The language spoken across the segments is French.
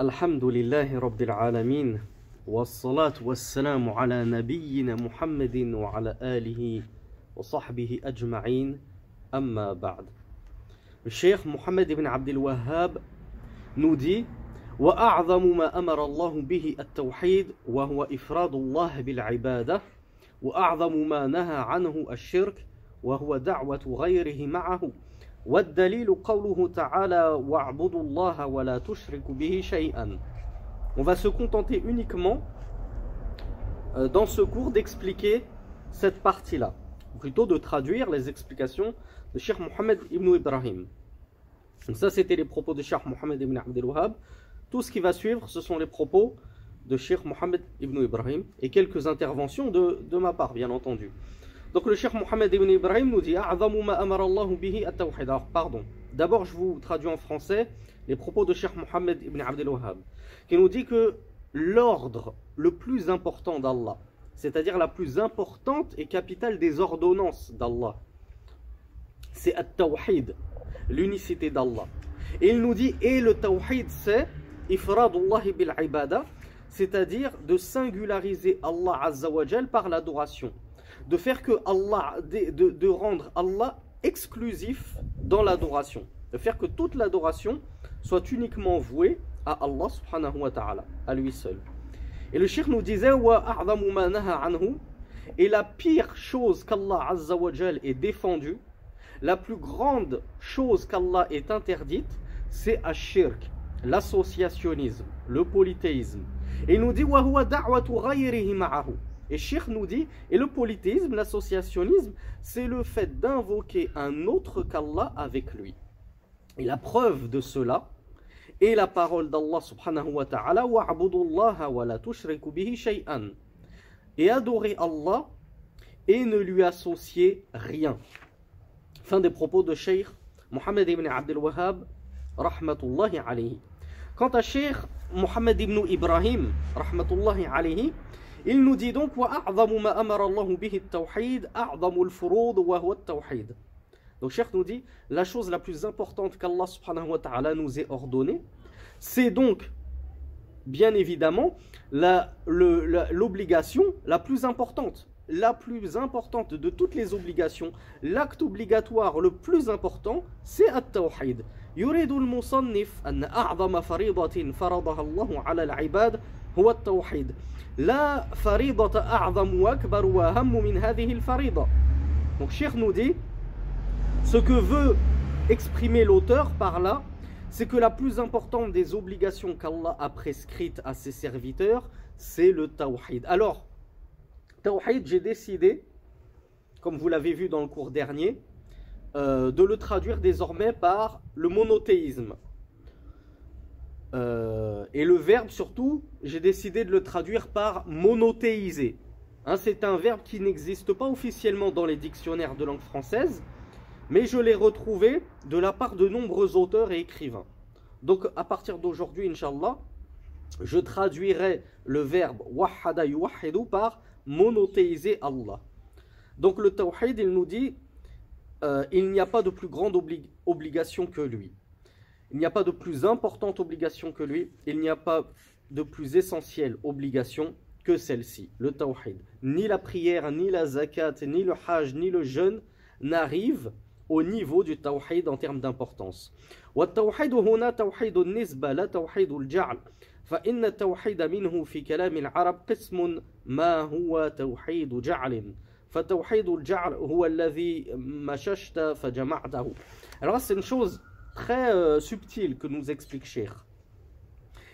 الحمد لله رب العالمين والصلاة والسلام على نبينا محمد وعلى آله وصحبه أجمعين. أما بعد الشيخ محمد بن عبد الوهاب نودي وأعظم ما أمر الله به التوحيد وهو إفراد الله بالعبادة وأعظم ما نهى عنه الشرك وهو دعوة غيره معه. والدليل قوله تعالى واعبدوا الله ولا تشركوا به شيئا On va se contenter uniquement euh, dans ce cours d'expliquer cette partie-là, ou plutôt de traduire les explications de Cheikh Mohammed ibn Ibrahim. Donc ça, c'était les propos de Cheikh Mohammed ibn Abdel Wahhab. Tout ce qui va suivre, ce sont les propos de Cheikh Mohammed ibn Ibrahim et quelques interventions de, de ma part, bien entendu. Donc le Cheikh Mohammed ibn Ibrahim nous dit pardon. D'abord, je vous traduis en français les propos de Cheikh Mohammed ibn Abdel Wahhab, qui nous dit que l'ordre le plus important d'Allah, c'est-à-dire la plus importante et capitale des ordonnances d'Allah, c'est At-Tawhid, l'unicité d'Allah. Et il nous dit, et le Tawhid, c'est Ifradullah bil ibada, c'est-à-dire de singulariser Allah Azzawajal par l'adoration de faire que Allah, de, de rendre Allah exclusif dans l'adoration, de faire que toute l'adoration soit uniquement vouée à Allah subhanahu wa ta'ala, à lui seul. Et le shir nous disait et la pire chose qu'Allah azza est défendu, la plus grande chose qu'Allah est interdite, c'est ashirk, l'associationnisme, le polythéisme. Et il nous dit wa. Et Sheikh nous dit, et le polythéisme, l'associationnisme, c'est le fait d'invoquer un autre qu'Allah avec lui. Et la preuve de cela est la parole d'Allah subhanahu wa ta'ala wa la tushriku bihi shay'an. Et adorer Allah et ne lui associer rien. Fin des propos de Sheikh Mohammed ibn Abdel Wahhab rahmatullahi alayhi. Quant à Sheikh Mohammed ibn Ibrahim rahmatullahi alayhi, il nous dit donc Donc Cheikh nous dit la chose la plus importante qu'Allah subhanahu wa ta'ala nous ait ordonnée, c'est donc bien évidemment l'obligation la, la plus importante. La plus importante de toutes les obligations, l'acte obligatoire le plus important, c'est At-Tawhid. يريد المصنف أن أعظم فريضة فرضها الله على العباد هو التوحيد la faridata min. Donc Cheikh nous dit ce que veut exprimer l'auteur par là, c'est que la plus importante des obligations qu'Allah a prescrites à ses serviteurs, c'est le tawhid. Alors, tawhid, j'ai décidé, comme vous l'avez vu dans le cours dernier, euh, de le traduire désormais par le monothéisme. Euh, et le verbe surtout, j'ai décidé de le traduire par monothéiser. Hein, c'est un verbe qui n'existe pas officiellement dans les dictionnaires de langue française, mais je l'ai retrouvé de la part de nombreux auteurs et écrivains. Donc à partir d'aujourd'hui, Inch'Allah, je traduirai le verbe wahada yuwahidu par monothéiser Allah. Donc le tawhid, il nous dit, euh, il n'y a pas de plus grande obligation que lui. Il n'y a pas de plus importante obligation que lui. Il n'y a pas de plus essentielle obligation que celle-ci, le tawhid. Ni la prière, ni la zakat, ni le hajj, ni le jeûne n'arrivent au niveau du tawhid en termes d'importance. والتوحيد هنا توحيد النسبة لا توحيد الجعل فإن التوحيد منه في كلام العرب قسم ما هو توحيد جعل فتوحيد الجعل هو الذي مششت فجمعته alors c'est une chose très euh, subtil que nous explique Cheikh.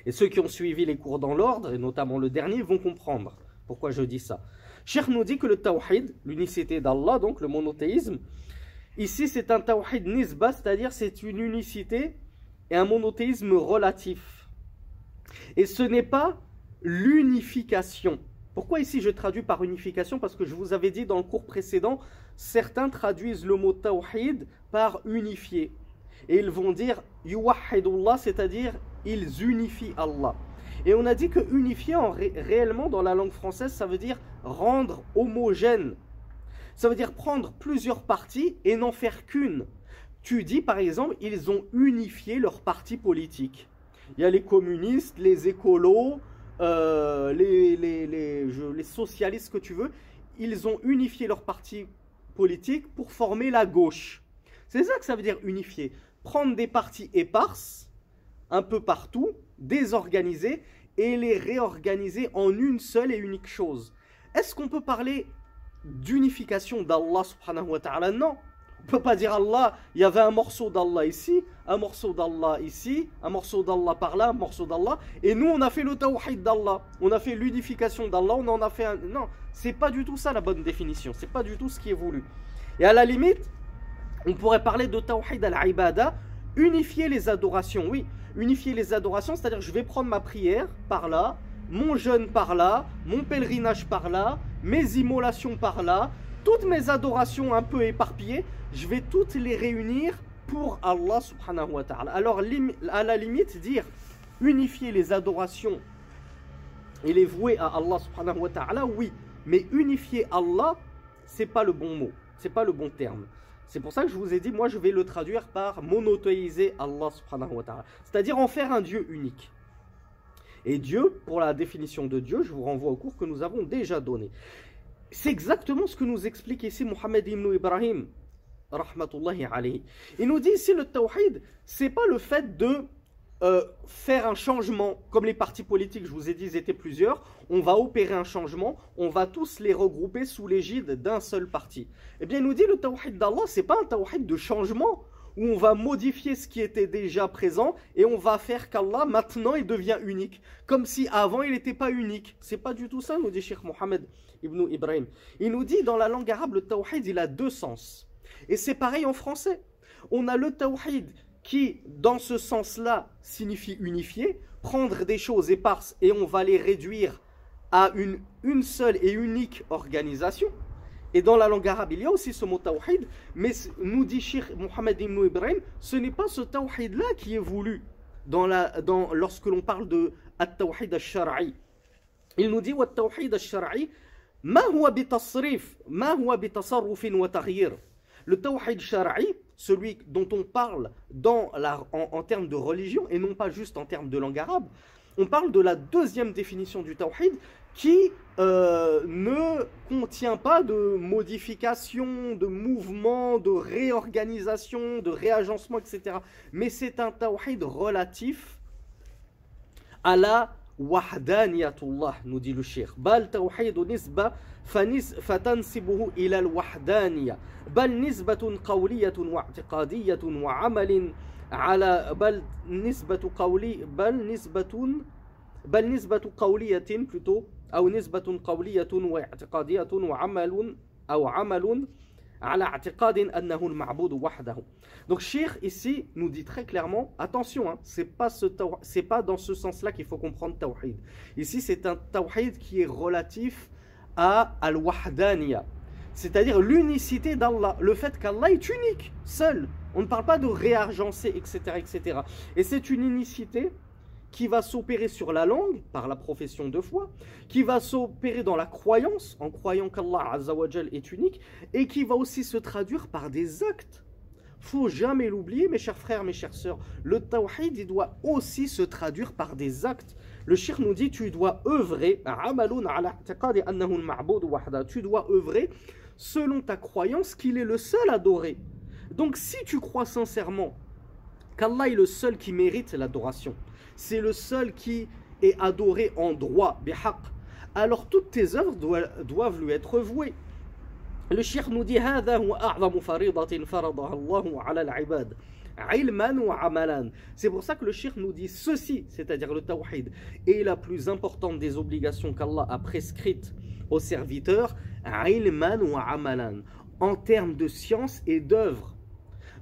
Et ceux qui ont suivi les cours dans l'ordre, et notamment le dernier, vont comprendre pourquoi je dis ça. Cheikh nous dit que le tawhid, l'unicité d'Allah, donc le monothéisme, ici c'est un tawhid nisba, c'est-à-dire c'est une unicité et un monothéisme relatif. Et ce n'est pas l'unification. Pourquoi ici je traduis par unification? Parce que je vous avais dit dans le cours précédent, certains traduisent le mot tawhid par unifié et ils vont dire yuwahidullah, c'est-à-dire ils unifient Allah. Et on a dit que unifier en réellement dans la langue française, ça veut dire rendre homogène. Ça veut dire prendre plusieurs parties et n'en faire qu'une. Tu dis par exemple, ils ont unifié leur parti politique. Il y a les communistes, les écolos, euh, les, socialistes que tu veux. Ils ont unifié leur parti politique pour former la gauche. C'est ça que ça veut dire unifier. Prendre des partis éparses, un peu partout, désorganisés, et les réorganiser en une seule et unique chose. Est-ce qu'on peut parler d'unification d'Allah subhanahu wa ta'ala? Non. On peut pas dire Allah, il y avait un morceau d'Allah ici, un morceau d'Allah ici, un morceau d'Allah par là, un morceau d'Allah, et nous on a fait le tawhid d'Allah, on a fait l'unification d'Allah, on en a fait un... Non, c'est pas du tout ça la bonne définition, c'est pas du tout ce qui est voulu. Et à la limite, on pourrait parler de tawhid al-ibada, unifier les adorations, oui, unifier les adorations, c'est-à-dire je vais prendre ma prière par là, mon jeûne par là, mon pèlerinage par là, mes immolations par là, toutes mes adorations un peu éparpillées, je vais toutes les réunir pour Allah subhanahu wa ta'ala. Alors à la limite dire unifier les adorations et les vouer à Allah subhanahu wa ta'ala, oui, mais unifier Allah, c'est pas le bon mot, c'est pas le bon terme. C'est pour ça que je vous ai dit, moi je vais le traduire par monothéiser Allah subhanahu wa ta'ala. C'est-à-dire en faire un Dieu unique. Et Dieu, pour la définition de Dieu, je vous renvoie au cours que nous avons déjà donné. C'est exactement ce que nous explique ici Mohammed ibn Ibrahim, rahmatullahi alayhi. Il nous dit ici le tawhid, c'est pas le fait de euh, faire un changement, comme les partis politiques, je vous ai dit, ils étaient plusieurs, on va opérer un changement, on va tous les regrouper sous l'égide d'un seul parti. Eh bien, il nous dit le tawhid d'Allah, c'est pas un tawhid de changement, où on va modifier ce qui était déjà présent et on va faire qu'Allah maintenant il devient unique, comme si avant il n'était pas unique. C'est pas du tout ça, nous dit Sheikh Mohammed ibn Ibrahim. Il nous dit dans la langue arabe, le tawhid il a deux sens. Et c'est pareil en français. On a le tawhid qui, dans ce sens-là, signifie unifier, prendre des choses éparses et on va les réduire à une, une seule et unique organisation. Et dans la langue arabe, il y a aussi ce mot tawhid, mais nous dit Sheikh Mohammed ibn Ibrahim, ce n'est pas ce tawhid-là qui est voulu dans la, dans, lorsque l'on parle de at-tawhid al-shar'i. Il nous dit at-tawhid al-shar'i, ma huwa bitasrif, huwa wa. Le tawhid shar'i, celui dont on parle en, termes de religion et non pas juste en termes de langue arabe, on parle de la deuxième définition du tawhid qui euh, ne contient pas de modification, de mouvement, de réorganisation, de réagencement, etc. Mais c'est un tawhid relatif à la wahdaniyatullah, nous dit le shir. Bal nisba فنس فتنسبه إلى الوحدانية بل نسبة قولية واعتقادية وعمل على بل نسبة قولي بل نسبة بل نسبة قولية أو نسبة قولية واعتقادية وعمل أو عمل على اعتقاد أنه المعبود وحده. Donc, Shir ici nous dit très clairement, attention, hein, c'est pas ce c'est pas dans ce sens-là qu'il faut comprendre Tawhid. Ici, c'est un Tawhid qui est relatif. À al-wahdaniya. C'est-à-dire l'unicité d'Allah, le fait qu'Allah est unique, seul. On ne parle pas de réargencer, etc., etc. Et c'est une unicité qui va s'opérer sur la langue par la profession de foi, qui va s'opérer dans la croyance en croyant qu'Allah Azzawajal est unique, et qui va aussi se traduire par des actes. Faut jamais l'oublier, mes chers frères, mes chères sœurs. Le tawhid, doit aussi se traduire par des actes. Le shir nous dit, tu dois œuvrer, tu dois œuvrer selon ta croyance qu'il est le seul adoré. Donc si tu crois sincèrement qu'Allah est le seul qui mérite l'adoration, c'est le seul qui est adoré en droit, alors toutes tes œuvres doivent lui être vouées. Le shir nous dit c'est pour ça que le shir nous dit ceci, c'est-à-dire le tawhid, est la plus importante des obligations qu'Allah a prescrites aux serviteurs, en termes de science et d'œuvre.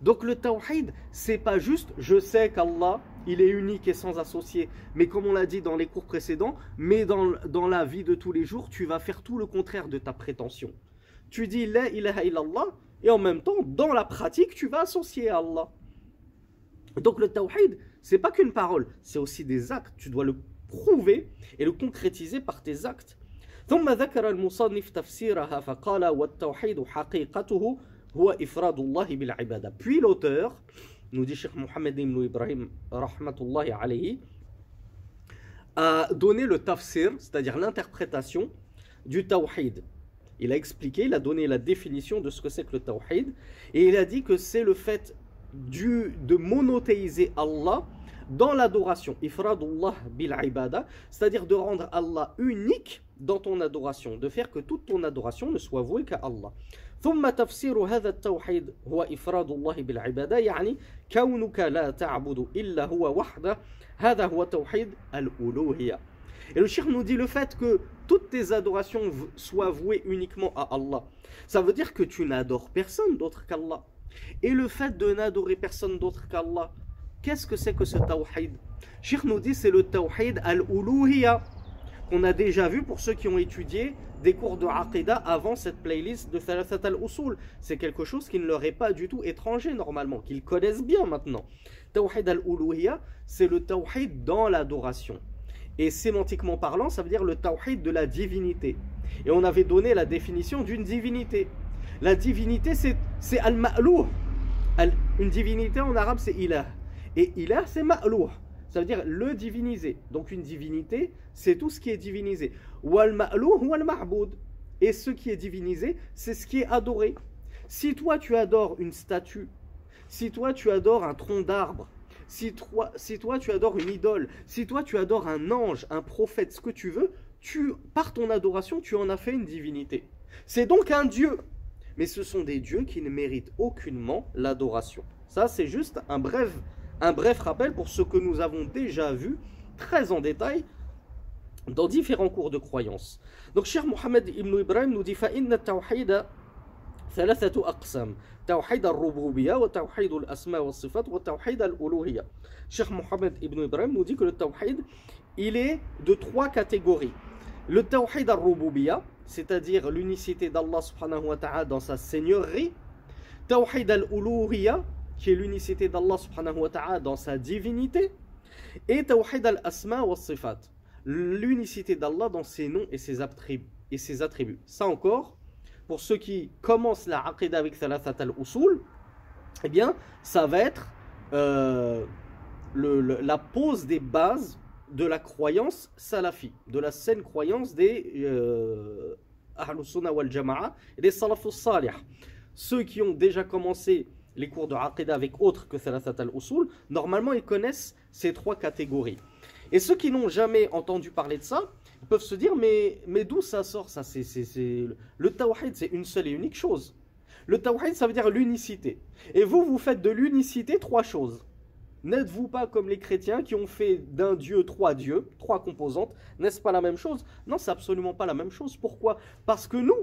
Donc le tawhid, c'est pas juste je sais qu'Allah, il est unique et sans associé, mais comme on l'a dit dans les cours précédents, mais dans, dans la vie de tous les jours, tu vas faire tout le contraire de ta prétention. Tu dis la ilaha illallah, et en même temps, dans la pratique, tu vas associer à Allah. Donc le tawhid, c'est pas qu'une parole, c'est aussi des actes. Tu dois le prouver et le concrétiser par tes actes. ثم ذكر المصنف تفسيرها فقال والتوحيد حقيقته هو إفراد الله بالعبادة. Puis l'auteur, nous dit Cheikh Mohammed ibn Ibrahim rahmatullahi alayhi, a donné le tafsir, c'est-à-dire l'interprétation du tawhid. Il a expliqué, il a donné la définition de ce que c'est que le tawhid, et il a dit que c'est le fait du, de monothéiser Allah dans l'adoration, ifradullah bil ibada, c'est-à-dire de rendre Allah unique dans ton adoration, de faire que toute ton adoration ne soit vouée qu'à Allah. ثم تفسير هذا التوحيد هو إفراد الله بالعبادة يعني كونك لا تعبد إلا هو وحده هذا هو توحيد الألوهية Et le shir nous dit le fait que toutes tes adorations soient vouées uniquement à Allah. Ça veut dire que tu n'adores personne d'autre qu'Allah. Et le fait de n'adorer personne d'autre qu'Allah, qu'est-ce que c'est que ce tawhid? Shir nous dit c'est le tawhid al-uluhiyya qu'on a déjà vu pour ceux qui ont étudié des cours de Aqidah avant cette playlist de Thalathat al-Usul. C'est quelque chose qui ne leur est pas du tout étranger normalement, qu'ils connaissent bien maintenant. Tawhid al-Uluhiyya, c'est le tawhid dans l'adoration. Et sémantiquement parlant, ça veut dire le tawhid de la divinité. Et on avait donné la définition d'une divinité. La divinité, c'est al-ma'louh. Une divinité en arabe, c'est ilah. Et ilah, c'est ma'louh. Ça veut dire le diviniser. Donc une divinité, c'est tout ce qui est divinisé. Wal ma'louh wal ma'boud. Et ce qui est divinisé, c'est ce qui est adoré. Si toi tu adores une statue, si toi tu adores un tronc d'arbre, si toi, si toi tu adores une idole, si toi tu adores un ange, un prophète, ce que tu veux, tu, par ton adoration, tu en as fait une divinité. C'est donc un dieu Mais ce sont des dieux qui ne méritent aucunement l'adoration. Ça, c'est juste un bref, un bref rappel pour ce que nous avons déjà vu très en détail dans différents cours de croyance. Donc, cher Mohamed ibn Ibrahim nous dit فإن التوحيد ثلاثة أقسام توحيد الربوبية وتوحيد الأسماء والصفات وتوحيد الألوهية Cheikh Mohamed ibn Ibrahim nous dit que le tawhid, il est de trois catégories. Le tawhid al-rububiyya, c'est-à-dire l'unicité d'Allah subhanahu wa ta'ala dans sa seigneurie. Tawhid al-uluhiyya, qui est l'unicité d'Allah subhanahu wa ta'ala dans sa divinité. Et tawhid al-asma wa sifat, l'unicité d'Allah dans ses noms et ses, attributs, et ses attributs. Ça encore, pour ceux qui commencent la aqidah avec Thalathat al-Usul, eh bien, ça va être euh, le, la pose des bases de la croyance salafi, de la saine croyance des euh, Ahlus Sunnah wal Jama'a et des Salafus Salih. Ceux qui ont déjà commencé les cours de Aqidah avec autres que Thalathat al-Usul, normalement ils connaissent ces trois catégories. Et ceux qui n'ont jamais entendu parler de ça, peuvent se dire mais, mais d'où ça sort ça c'est... Le tawhid c'est une seule et unique chose. Le tawhid ça veut dire l'unicité. Et vous, vous faites de l'unicité trois choses. N'êtes-vous pas comme les chrétiens qui ont fait d'un Dieu trois dieux, trois composantes? N'est-ce pas la même chose? Non, c'est absolument pas la même chose. Pourquoi? Parce que nous,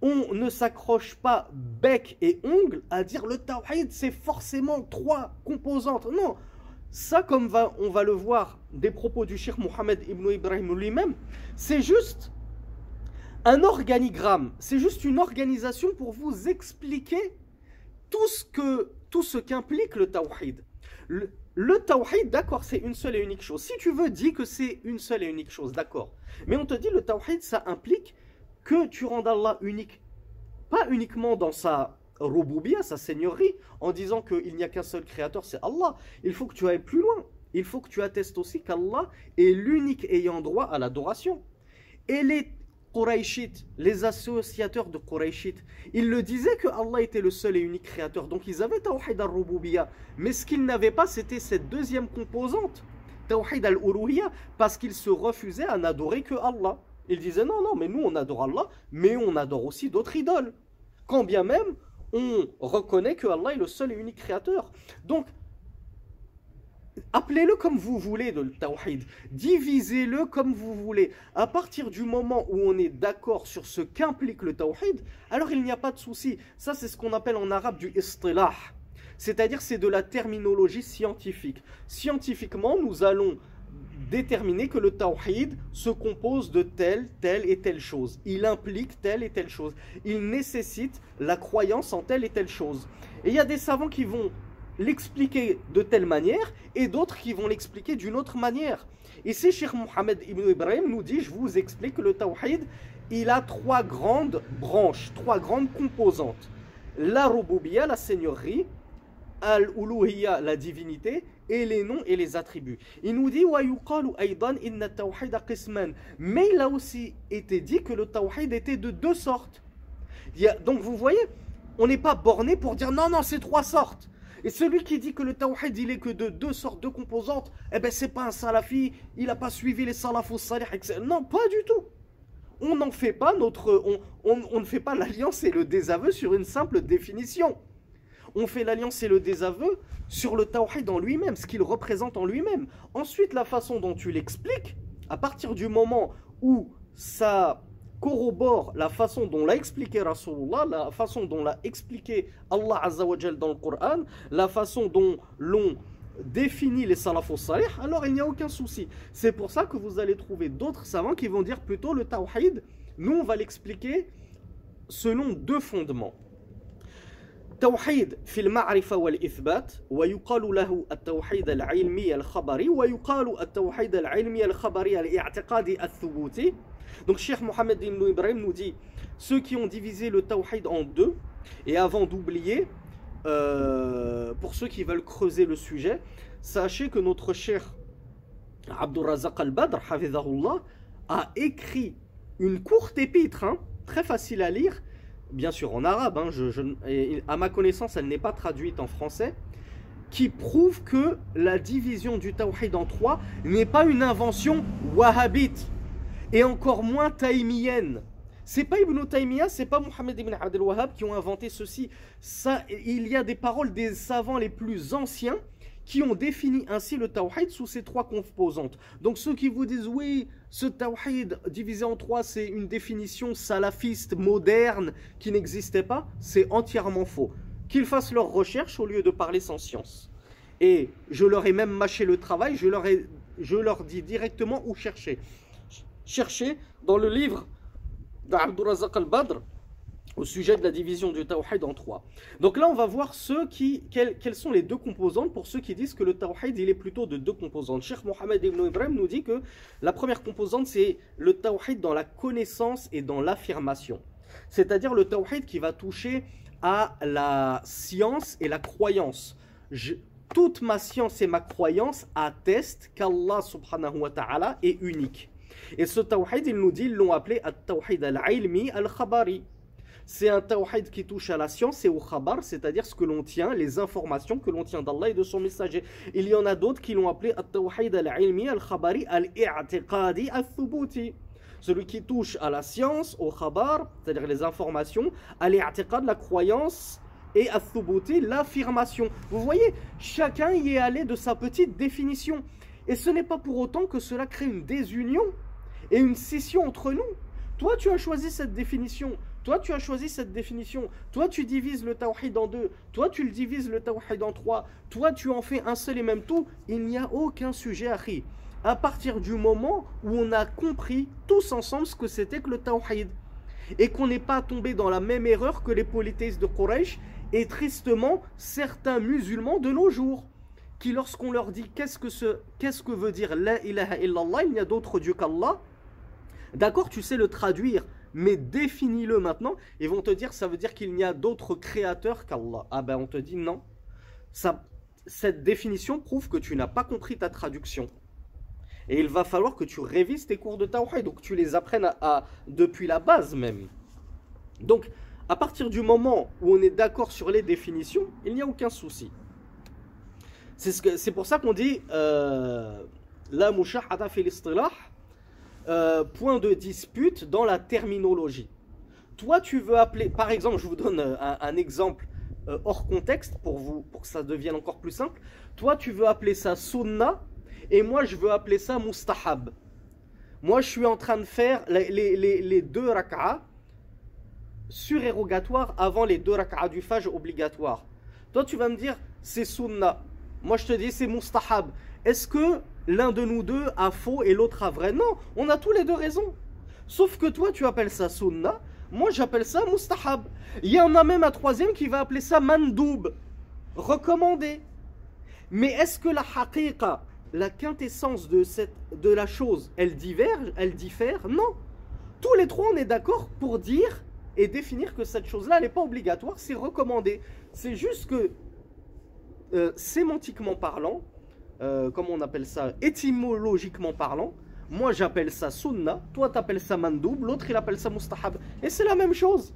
on ne s'accroche pas bec et ongle à dire le tawhid c'est forcément trois composantes. Non, ça comme on va le voir des propos du Cheikh Mohammed ibn Ibrahim lui-même, c'est juste un organigramme, c'est juste une organisation pour vous expliquer tout ce que tout ce qu'implique le tawhid. Le, tawhid, d'accord, c'est une seule et unique chose. Si tu veux, dis que c'est une seule et unique chose, d'accord. Mais on te dit le tawhid, ça implique que tu rendes Allah unique, pas uniquement dans sa rububiyya, sa seigneurie, en disant qu'il n'y a qu'un seul créateur, c'est Allah. Il faut que tu ailles plus loin. Il faut que tu attestes aussi qu'Allah est l'unique ayant droit à l'adoration. Et les Quraishites, les associateurs de Quraishites, ils le disaient que Allah était le seul et unique créateur. Donc ils avaient Tawhid al-Rububiyya. Mais ce qu'ils n'avaient pas, c'était cette deuxième composante, Tawhid al-Uruhiyya, parce qu'ils se refusaient à n'adorer que Allah. Ils disaient non, non, mais nous on adore Allah, mais on adore aussi d'autres idoles. Quand bien même, on reconnaît que Allah est le seul et unique créateur. Donc, Appelez-le comme vous voulez le tawhid. Divisez-le comme vous voulez. À partir du moment où on est d'accord sur ce qu'implique le tawhid, alors il n'y a pas de souci. Ça, c'est ce qu'on appelle en arabe du istilah. C'est-à-dire, c'est de la terminologie scientifique. Scientifiquement, nous allons déterminer que le tawhid se compose de telle, telle et telle chose. Il implique telle et telle chose. Il nécessite la croyance en telle et telle chose. Et il y a des savants qui vont l'expliquer de telle manière et d'autres qui vont l'expliquer d'une autre manière. Ici, Cheikh Mohamed Ibn Ibrahim nous dit, je vous explique que le tawhid, il a trois grandes branches, trois grandes composantes. La rububiya, la seigneurie, al-uluhiya, la divinité, et les noms et les attributs. Il nous dit Mais il a aussi été dit que le tawhid était de deux sortes. donc vous voyez, on n'est pas borné pour dire non, non, c'est trois sortes. Et celui qui dit que le tawhid il est que de deux sortes, de composantes, eh ben c'est pas un salafi, il n'a pas suivi les salafos salih, etc. Non, pas du tout. On n'en fait pas notre, on, on ne fait pas l'alliance et le désaveu sur une simple définition. On fait l'alliance et le désaveu sur le tawhid en lui-même, ce qu'il représente en lui-même. Ensuite, la façon dont tu l'expliques, à partir du moment où ça corrobore la façon dont l'a expliqué Rasulullah, la façon dont l'a expliqué Allah Azzawajal dans le Coran, la façon dont l'on définit les salafos salih, alors il n'y a aucun souci. C'est pour ça que vous allez trouver d'autres savants qui vont dire plutôt le tawhid, nous on va l'expliquer selon deux fondements. توحيد في المعرفة والإثبات ويقال له التوحيد العلمي الخبري ويقال التوحيد العلمي الخبري الاعتقادي الثبوتي donc Cheikh Mohamed Ibn Ibrahim nous dit ceux qui ont divisé le tawhid en deux et avant d'oublier euh, pour ceux qui veulent creuser le sujet sachez que notre cher Abdurrazaq al-Badr a écrit une courte épître hein, très facile à lire bien sûr en arabe, hein, à ma connaissance elle n'est pas traduite en français, qui prouve que la division du tawhid en trois n'est pas une invention wahhabite, et encore moins taïmienne. C'est pas Ibn Taymiyyah, c'est pas Mohammed ibn Abdel Wahhab qui ont inventé ceci. Il y a des paroles des savants les plus anciens qui ont défini ainsi le tawhid sous ces trois composantes. Donc ceux qui vous disent oui, ce tawhid divisé en trois, c'est une définition salafiste moderne qui n'existait pas, c'est entièrement faux. Qu'ils fassent leurs recherches au lieu de parler sans science. Et je leur ai même mâché le travail, je leur, ai, je leur dis directement où chercher. Cherchez dans le livre d'Abdurazak al-Badr, au sujet de la division du tawhid en trois. Donc là, on va voir ceux qui, quelles, sont les deux composantes pour ceux qui disent que le tawhid, il est plutôt de deux composantes. Cheikh Mohamed Ibn Ibrahim nous dit que la première composante, c'est le tawhid dans la connaissance et dans l'affirmation. C'est-à-dire le tawhid qui va toucher à la science et la croyance. toute ma science et ma croyance attestent qu'Allah subhanahu wa ta'ala est unique. Et ce tawhid, il nous dit, ils l'ont appelé at-tawhid al-ilmi al-khabari c'est un tawhid qui touche à la science et au khabar, c'est-à-dire ce que l'on tient, les informations que l'on tient d'Allah et de son messager. Il y en a d'autres qui l'ont appelé at-tawhid al-ilmi al-khabari al-i'tiqadi al-thubuti. Celui qui touche à la science, au khabar, c'est-à-dire les informations, à l'i'tiqad, la croyance, et à thubuti, l'affirmation. Vous voyez, chacun y est allé de sa petite définition. Et ce n'est pas pour autant que cela crée une désunion et une scission entre nous. Toi, tu as choisi cette définition. Toi, tu as choisi cette définition. Toi, tu divises le tawhid en deux. Toi, tu le divises le tawhid en trois. Toi, tu en fais un seul et même tout. Il n'y a aucun sujet à rire. À partir du moment où on a compris tous ensemble ce que c'était que le tawhid. Et qu'on n'est pas tombé dans la même erreur que les polythéistes de Quraysh et tristement certains musulmans de nos jours qui lorsqu'on leur dit qu'est-ce que, ce, qu'est-ce que veut dire la ilaha illallah, il n'y a d'autre Dieu qu'Allah, d'accord, tu sais le traduire mais définis-le maintenant. Et vont te dire, ça veut dire qu'il n'y a d'autres créateurs qu'Allah. Ah ben on te dit non. Ça, cette définition prouve que tu n'as pas compris ta traduction. Et il va falloir que tu révises tes cours de Tawhid, donc tu les apprennes depuis la base même. Donc, à partir du moment où on est d'accord sur les définitions, il n'y a aucun souci. C'est ce pour ça qu'on dit euh, la mushahada fil istilah euh, point de dispute dans la terminologie. Toi, tu veux appeler, par exemple, je vous donne euh, un, exemple euh, hors contexte pour, vous, pour que ça devienne encore plus simple. Toi, tu veux appeler ça sunna et moi, je veux appeler ça mustahab. Moi, je suis en train de faire les, deux rak'as surérogatoires avant les deux rak'as du fajr obligatoires. Toi, tu vas me dire, c'est sunna. Moi, je te dis, c'est mustahab. Est-ce que l'un de nous deux a faux et l'autre a vrai. Non, on a tous les deux raison. Sauf que toi, tu appelles ça sunna, moi j'appelle ça mustahab. Il y en a même un troisième qui va appeler ça mandoub, recommandé. Mais est-ce que la haqiqa, la quintessence de, cette, de la chose, elle diverge, elle diffère? Non. Tous les trois, on est d'accord pour dire et définir que cette chose-là, elle n'est pas obligatoire, c'est recommandé. C'est juste que, euh, sémantiquement parlant, euh, comment on appelle ça, étymologiquement parlant, moi j'appelle ça sunna, toi t'appelles ça mandoub, l'autre il appelle ça mustahab. Et c'est la même chose.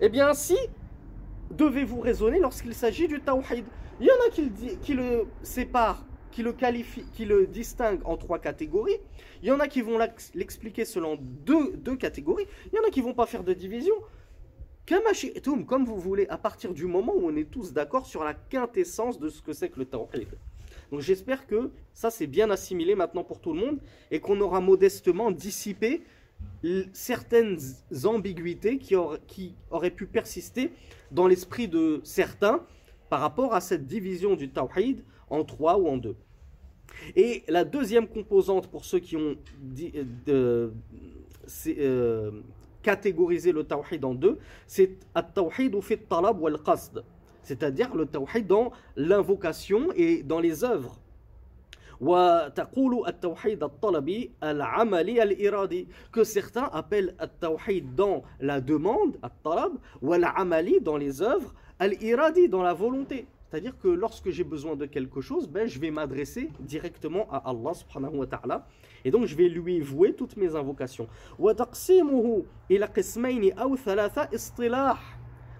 Eh bien si devez-vous raisonner lorsqu'il s'agit du tawhid Il y en a qui le, séparent, qui le qualifient, qui le distinguent en trois catégories. Il y en a qui vont l'expliquer selon deux, deux catégories. Il y en a qui vont pas faire de division. Comme vous voulez, à partir du moment où on est tous d'accord sur la quintessence de ce que c'est que le tawhid. Donc j'espère que ça c'est bien assimilé maintenant pour tout le monde et qu'on aura modestement dissipé certaines ambiguïtés qui, auraient, pu persister dans l'esprit de certains par rapport à cette division du tawhid en trois ou en deux. Et la deuxième composante pour ceux qui ont euh, euh, catégorisé le tawhid en deux, c'est at-tawhid ou fit talab wal qasd c'est-à-dire le tawhid dans l'invocation et dans les œuvres. que certains appellent at-tawhid dans la demande, al-amali dans les œuvres, al-iradi dans la volonté. C'est-à-dire que lorsque j'ai besoin de quelque chose, ben, je vais m'adresser directement à Allah subhanahu wa ta'ala. Et donc je vais lui vouer toutes mes invocations.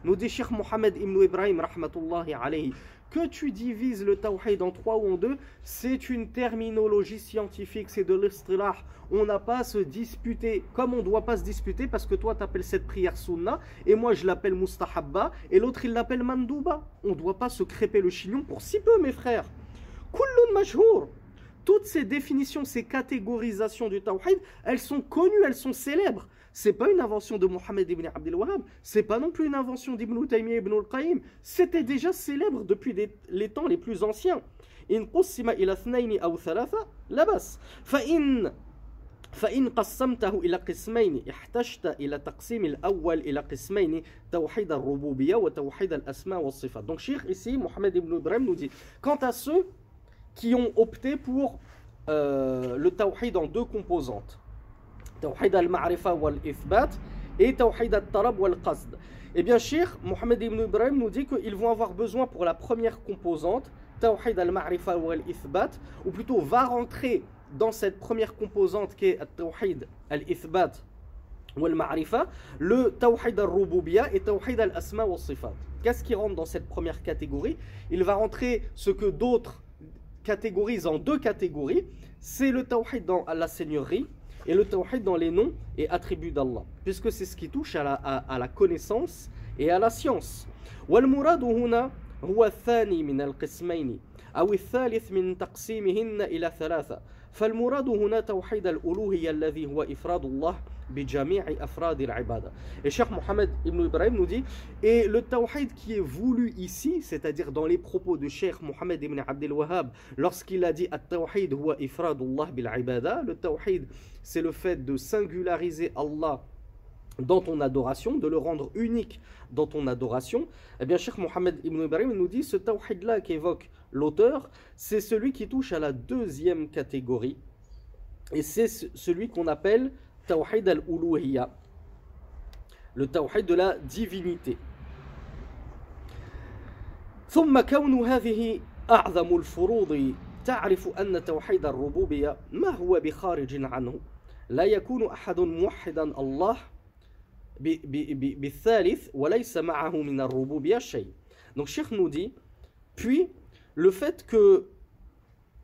Nous dit Mohamed ibn Ibrahim, rahmatullahi alayhi, que tu divises le tawhid en trois ou en deux, c'est une terminologie scientifique, c'est de l'istilah. On n'a pas à se disputer, comme on ne doit pas se disputer parce que toi tu appelles cette prière sunna et moi je l'appelle mustahabba et l'autre il l'appelle mandouba. On ne doit pas se crêper le chignon pour si peu mes frères. Kullun majhour. Toutes ces définitions, ces catégorisations du tawhid, elles sont connues, elles sont célèbres c'est pas une invention de Mohammed ibn Abdel Wahhab, c'est pas non plus une invention d'Ibn Taymiyyah ibn al-Qayyim, c'était déjà célèbre depuis les temps les plus anciens. إن قسم إلى اثنين أو ثلاثة لا بأس فإن فإن قسمته إلى قسمين احتجت إلى تقسيم الأول إلى قسمين توحيد الربوبية وتوحيد الأسماء والصفات. Donc Cheikh ici, Mohamed ibn Ibrahim nous dit, quant à ceux qui ont opté pour euh, le tawhid en deux composantes, Tawhid al-Ma'rifa wal-Ithbat et Tawhid al-Tarab wal-Qasd. Eh bien, Cheikh Mohamed ibn Ibrahim nous dit qu'ils vont avoir besoin pour la première composante, Tawhid al-Ma'rifa wal-Ithbat, ou plutôt va rentrer dans cette première composante qui est Tawhid al-Ithbat wal-Ma'rifa, le Tawhid al-Rububiyya et Tawhid al-Asma wal-Sifat. Qu'est-ce qui rentre dans cette première catégorie? Il va rentrer ce que d'autres catégorisent en deux catégories. C'est le Tawhid dans la Seigneurie et le tawhid dans les noms et attributs d'Allah, puisque c'est ce qui touche à la, à, à la connaissance et à la science. والمراد هنا أو الثالث من تقسيمهن إلى ثلاثة فالمراد هنا توحيد الألوهية الذي هو إفراد الله et Cheikh Mohamed Ibn Ibrahim nous dit Et le tawhid qui est voulu ici, c'est-à-dire dans les propos de Cheikh Mohamed Ibn Abdel Wahhab, lorsqu'il a dit At-tawhid huwa bil le tawhid c'est le fait de singulariser Allah dans ton adoration, de le rendre unique dans ton adoration, eh bien Cheikh Mohamed Ibn Ibrahim nous dit ce tawhid-là qu'évoque l'auteur, c'est celui qui touche à la deuxième catégorie, et c'est celui qu'on appelle tawhid al-uluhiyya, le tawhid de la divinité. ثم كون هذه أعظم الفروض تعرف أن توحيد الربوبية ما هو بخارج عنه لا يكون أحد موحدا الله بالثالث وليس معه من الربوبية شيء Donc Cheikh nous dit, puis le fait que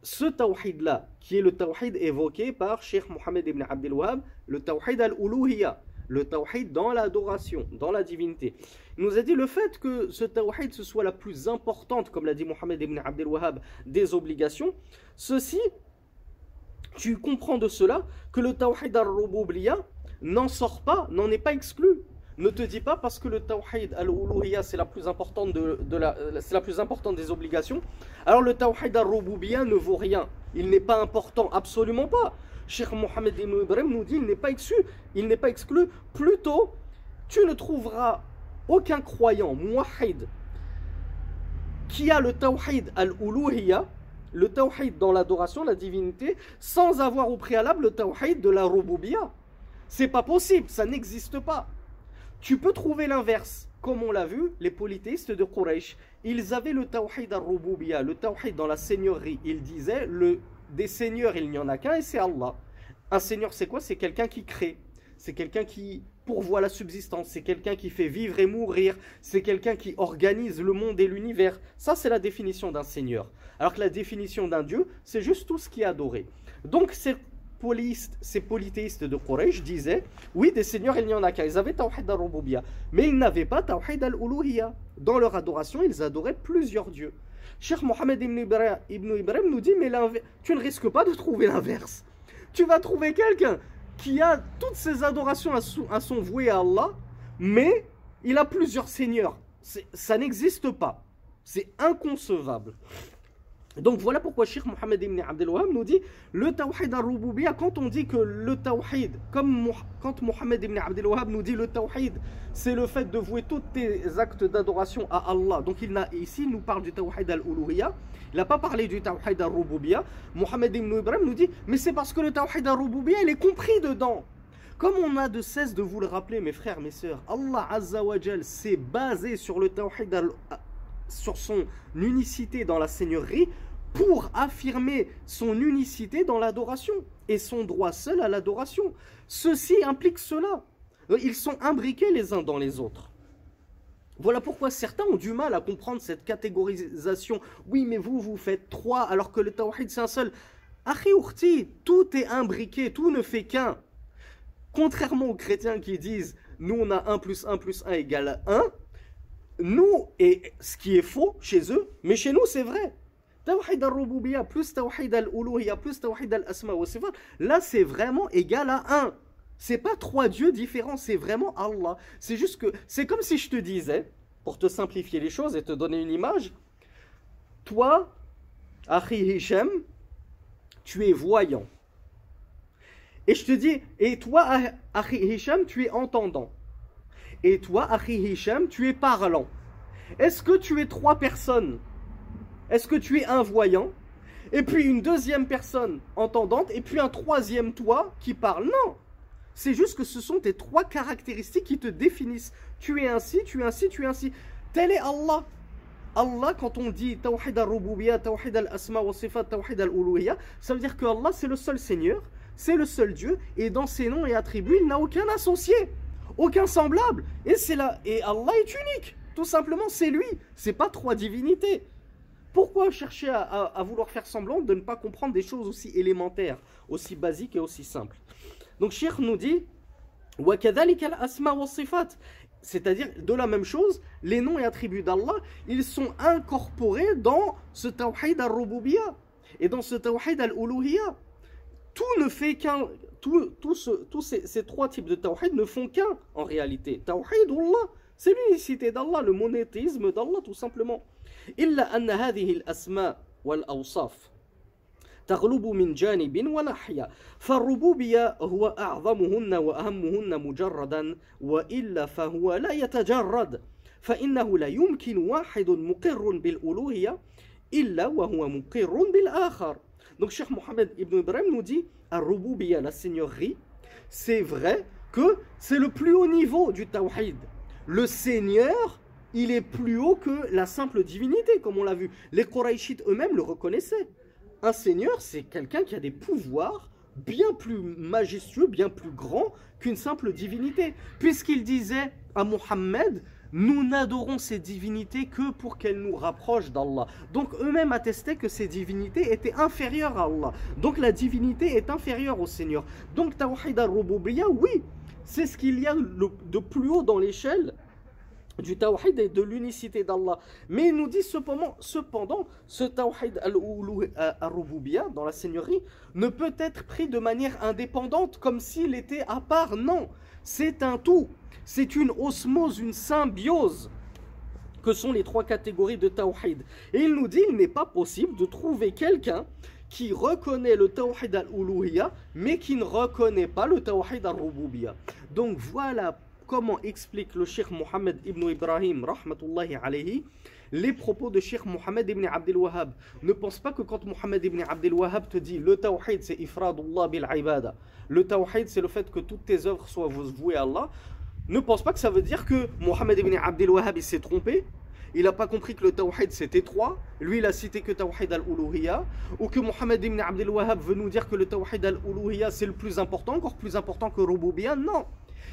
ce tawhid-là, qui est le tawhid évoqué par Sheikh Mohammed ibn Abdel Wahab, le tawhid al-uluhiyya, le tawhid dans l'adoration, dans la divinité. Il nous a dit le fait que ce tawhid ce soit la plus importante, comme l'a dit Mohammed ibn Abdel Wahab, des obligations, ceci, tu comprends de cela que le tawhid al-rububiyya n'en sort pas, n'en est pas exclu. Ne te dis pas parce que le tawhid al-uluhiyya c'est la plus importante de, la c'est la plus importante des obligations. Alors le tawhid al-rububiyya ne vaut rien. Il n'est pas important, absolument pas. Cheikh Mohammed ibn Ibrahim nous dit il n'est pas exclu, il n'est pas exclu. Plutôt, tu ne trouveras aucun croyant muwahid qui a le tawhid al-uluhiyya, le tawhid dans l'adoration, la divinité, sans avoir au préalable le tawhid de la rububiyya. C'est pas possible, ça n'existe pas. Tu peux trouver l'inverse. comme on l'a vu, les polythéistes de Quraysh, ils avaient le tawhid al-rububiyya, le tawhid dans la seigneurie. Ils disaient, le, des seigneurs, il n'y en a qu'un et c'est Allah. Un seigneur, c'est quoi? C'est quelqu'un qui crée. C'est quelqu'un qui pourvoit la subsistance. C'est quelqu'un qui fait vivre et mourir. C'est quelqu'un qui organise le monde et l'univers. Ça, c'est la définition d'un seigneur. Alors que la définition d'un dieu, c'est juste tout ce qui est adoré. Donc, ces, ces polythéistes de Quraysh disaient Oui, des seigneurs, il n'y en a qu'un. Ils avaient Tawhid al-Rububiyya. Mais ils n'avaient pas Tawhid al-Uluhiyya. Dans leur adoration, ils adoraient plusieurs dieux. Cheikh Mohammed ibn Ibrahim, nous dit Mais tu ne risques pas de trouver l'inverse. Tu vas trouver quelqu'un qui a toutes ses adorations à, son voué à Allah, mais il a plusieurs seigneurs. Ça n'existe pas. C'est inconcevable. Donc voilà pourquoi Sheikh Mohammed ibn Abdel nous dit le tawhid al-rububiyya, quand on dit que le tawhid, comme quand Mohammed ibn Abdel nous dit le tawhid, c'est le fait de vouer tous tes actes d'adoration à Allah. Donc il a, ici, il nous parle du tawhid al-uluhiyya. Il n'a pas parlé du tawhid al-rububiyya. Mohammed ibn Ibrahim nous dit mais c'est parce que le tawhid al-rububiyya, il est compris dedans. Comme on a de cesse de vous le rappeler, mes frères, mes sœurs, Allah Azza wa s'est basé sur le tawhid al sur son unicité dans la seigneurie pour affirmer son unicité dans l'adoration et son droit seul à l'adoration. Ceci implique cela. Ils sont imbriqués les uns dans les autres. Voilà pourquoi certains ont du mal à comprendre cette catégorisation. Oui, mais vous, vous faites trois alors que le tawhid c'est un seul. Akhi tout est imbriqué, tout ne fait qu'un. Contrairement aux chrétiens qui disent nous on a 1 plus 1 plus 1 égale 1, nous, et ce qui est faux chez eux, mais chez nous c'est vrai. Tawhid al-Rububiyya plus Tawhid al-Uluhiyya plus Tawhid al-Asma wa Sifat, là c'est vraiment égal à 1. C'est pas trois dieux différents, c'est vraiment Allah. C'est juste que, c'est comme si je te disais, pour te simplifier les choses et te donner une image, toi, Akhi Hisham, tu es voyant. Et je te dis, et toi, Akhi Hisham, tu es entendant. Et toi, Akhi Hisham, tu es parlant. Est-ce que tu es trois personnes? Est-ce que tu es un voyant? Et puis une deuxième personne entendante Et puis un troisième toi qui parle Non C'est juste que ce sont tes trois caractéristiques qui te définissent. Tu es ainsi, tu es ainsi, tu es ainsi. Tel est Allah. Allah, quand on dit Tawhid al-Rububiyya, Tawhid al-Asma wa Sifat, Tawhid al-Uluhiyya, ça veut dire que Allah c'est le seul Seigneur, c'est le seul Dieu, et dans ses noms et attributs, il n'a aucun associé aucun semblable. Et c'est là, et Allah est unique. Tout simplement, c'est lui. C'est pas trois divinités. Pourquoi chercher à, vouloir faire semblant de ne pas comprendre des choses aussi élémentaires, aussi basiques et aussi simples? Donc, Cheikh nous dit c'est-à-dire de la même chose, les noms et attributs d'Allah, ils sont incorporés dans ce tawhid al-rububiyya et dans ce tawhid al-uluhiyya. Tout ne fait qu'un tous ces, trois types de tawhid ne font qu'un en réalité. Tawhid Allah, c'est l'unicité d'Allah, le monétisme d'Allah tout simplement. إلا أن هذه الأسماء والأوصاف تغلب من جانب وناحية فالربوبية هو أعظمهن وأهمهن مجردا وإلا فهو لا يتجرد فإنه لا يمكن واحد مقر بالألوهية إلا وهو مقر بالآخر donc Cheikh Mohammed Ibn Ibrahim nous dit Ar-Rububiya, la seigneurie, c'est vrai que c'est le plus haut niveau du Tawhid. Le Seigneur, il est plus haut que la simple divinité, comme on l'a vu. Les Quraishites eux-mêmes le reconnaissaient. Un Seigneur, c'est quelqu'un qui a des pouvoirs bien plus majestueux, bien plus grands qu'une simple divinité. Puisqu'il disait à Mohammed nous n'adorons ces divinités que pour qu'elles nous rapprochent d'Allah. Donc eux-mêmes attestaient que ces divinités étaient inférieures à Allah. Donc la divinité est inférieure au Seigneur. Donc Tawhid al-Rububiyya, oui, c'est ce qu'il y a de plus haut dans l'échelle du tawhid et de l'unicité d'Allah. Mais il nous dit cependant, cependant ce tawhid al-rububiyya dans la seigneurie ne peut être pris de manière indépendante comme s'il était à part. Non, c'est un tout. C'est une osmose, une symbiose que sont les trois catégories de tawhid. Et il nous dit il n'est pas possible de trouver quelqu'un qui reconnaît le tawhid al-uluhiyya mais qui ne reconnaît pas le tawhid al-rububiyya. Donc voilà comment explique le Cheikh Mohammed ibn Ibrahim rahmatullahi alayhi les propos de Cheikh Mohammed ibn Abdel Wahhab. Ne pense pas que quand Mohammed ibn Abdel Wahhab te dit le tawhid c'est ifradullah bil ibada. Le tawhid c'est le fait que toutes tes œuvres soient vouées à Allah ne pense pas que ça veut dire que Mohammed ibn Abdel Wahhab s'est trompé. Il n'a pas compris que le tawhid c'était trois. Lui, il a cité que tawhid al-uluhiyya. Ou que Mohammed ibn Abdel Wahhab veut nous dire que le tawhid al-uluhiyya c'est le plus important, encore plus important que rububiyya. Non.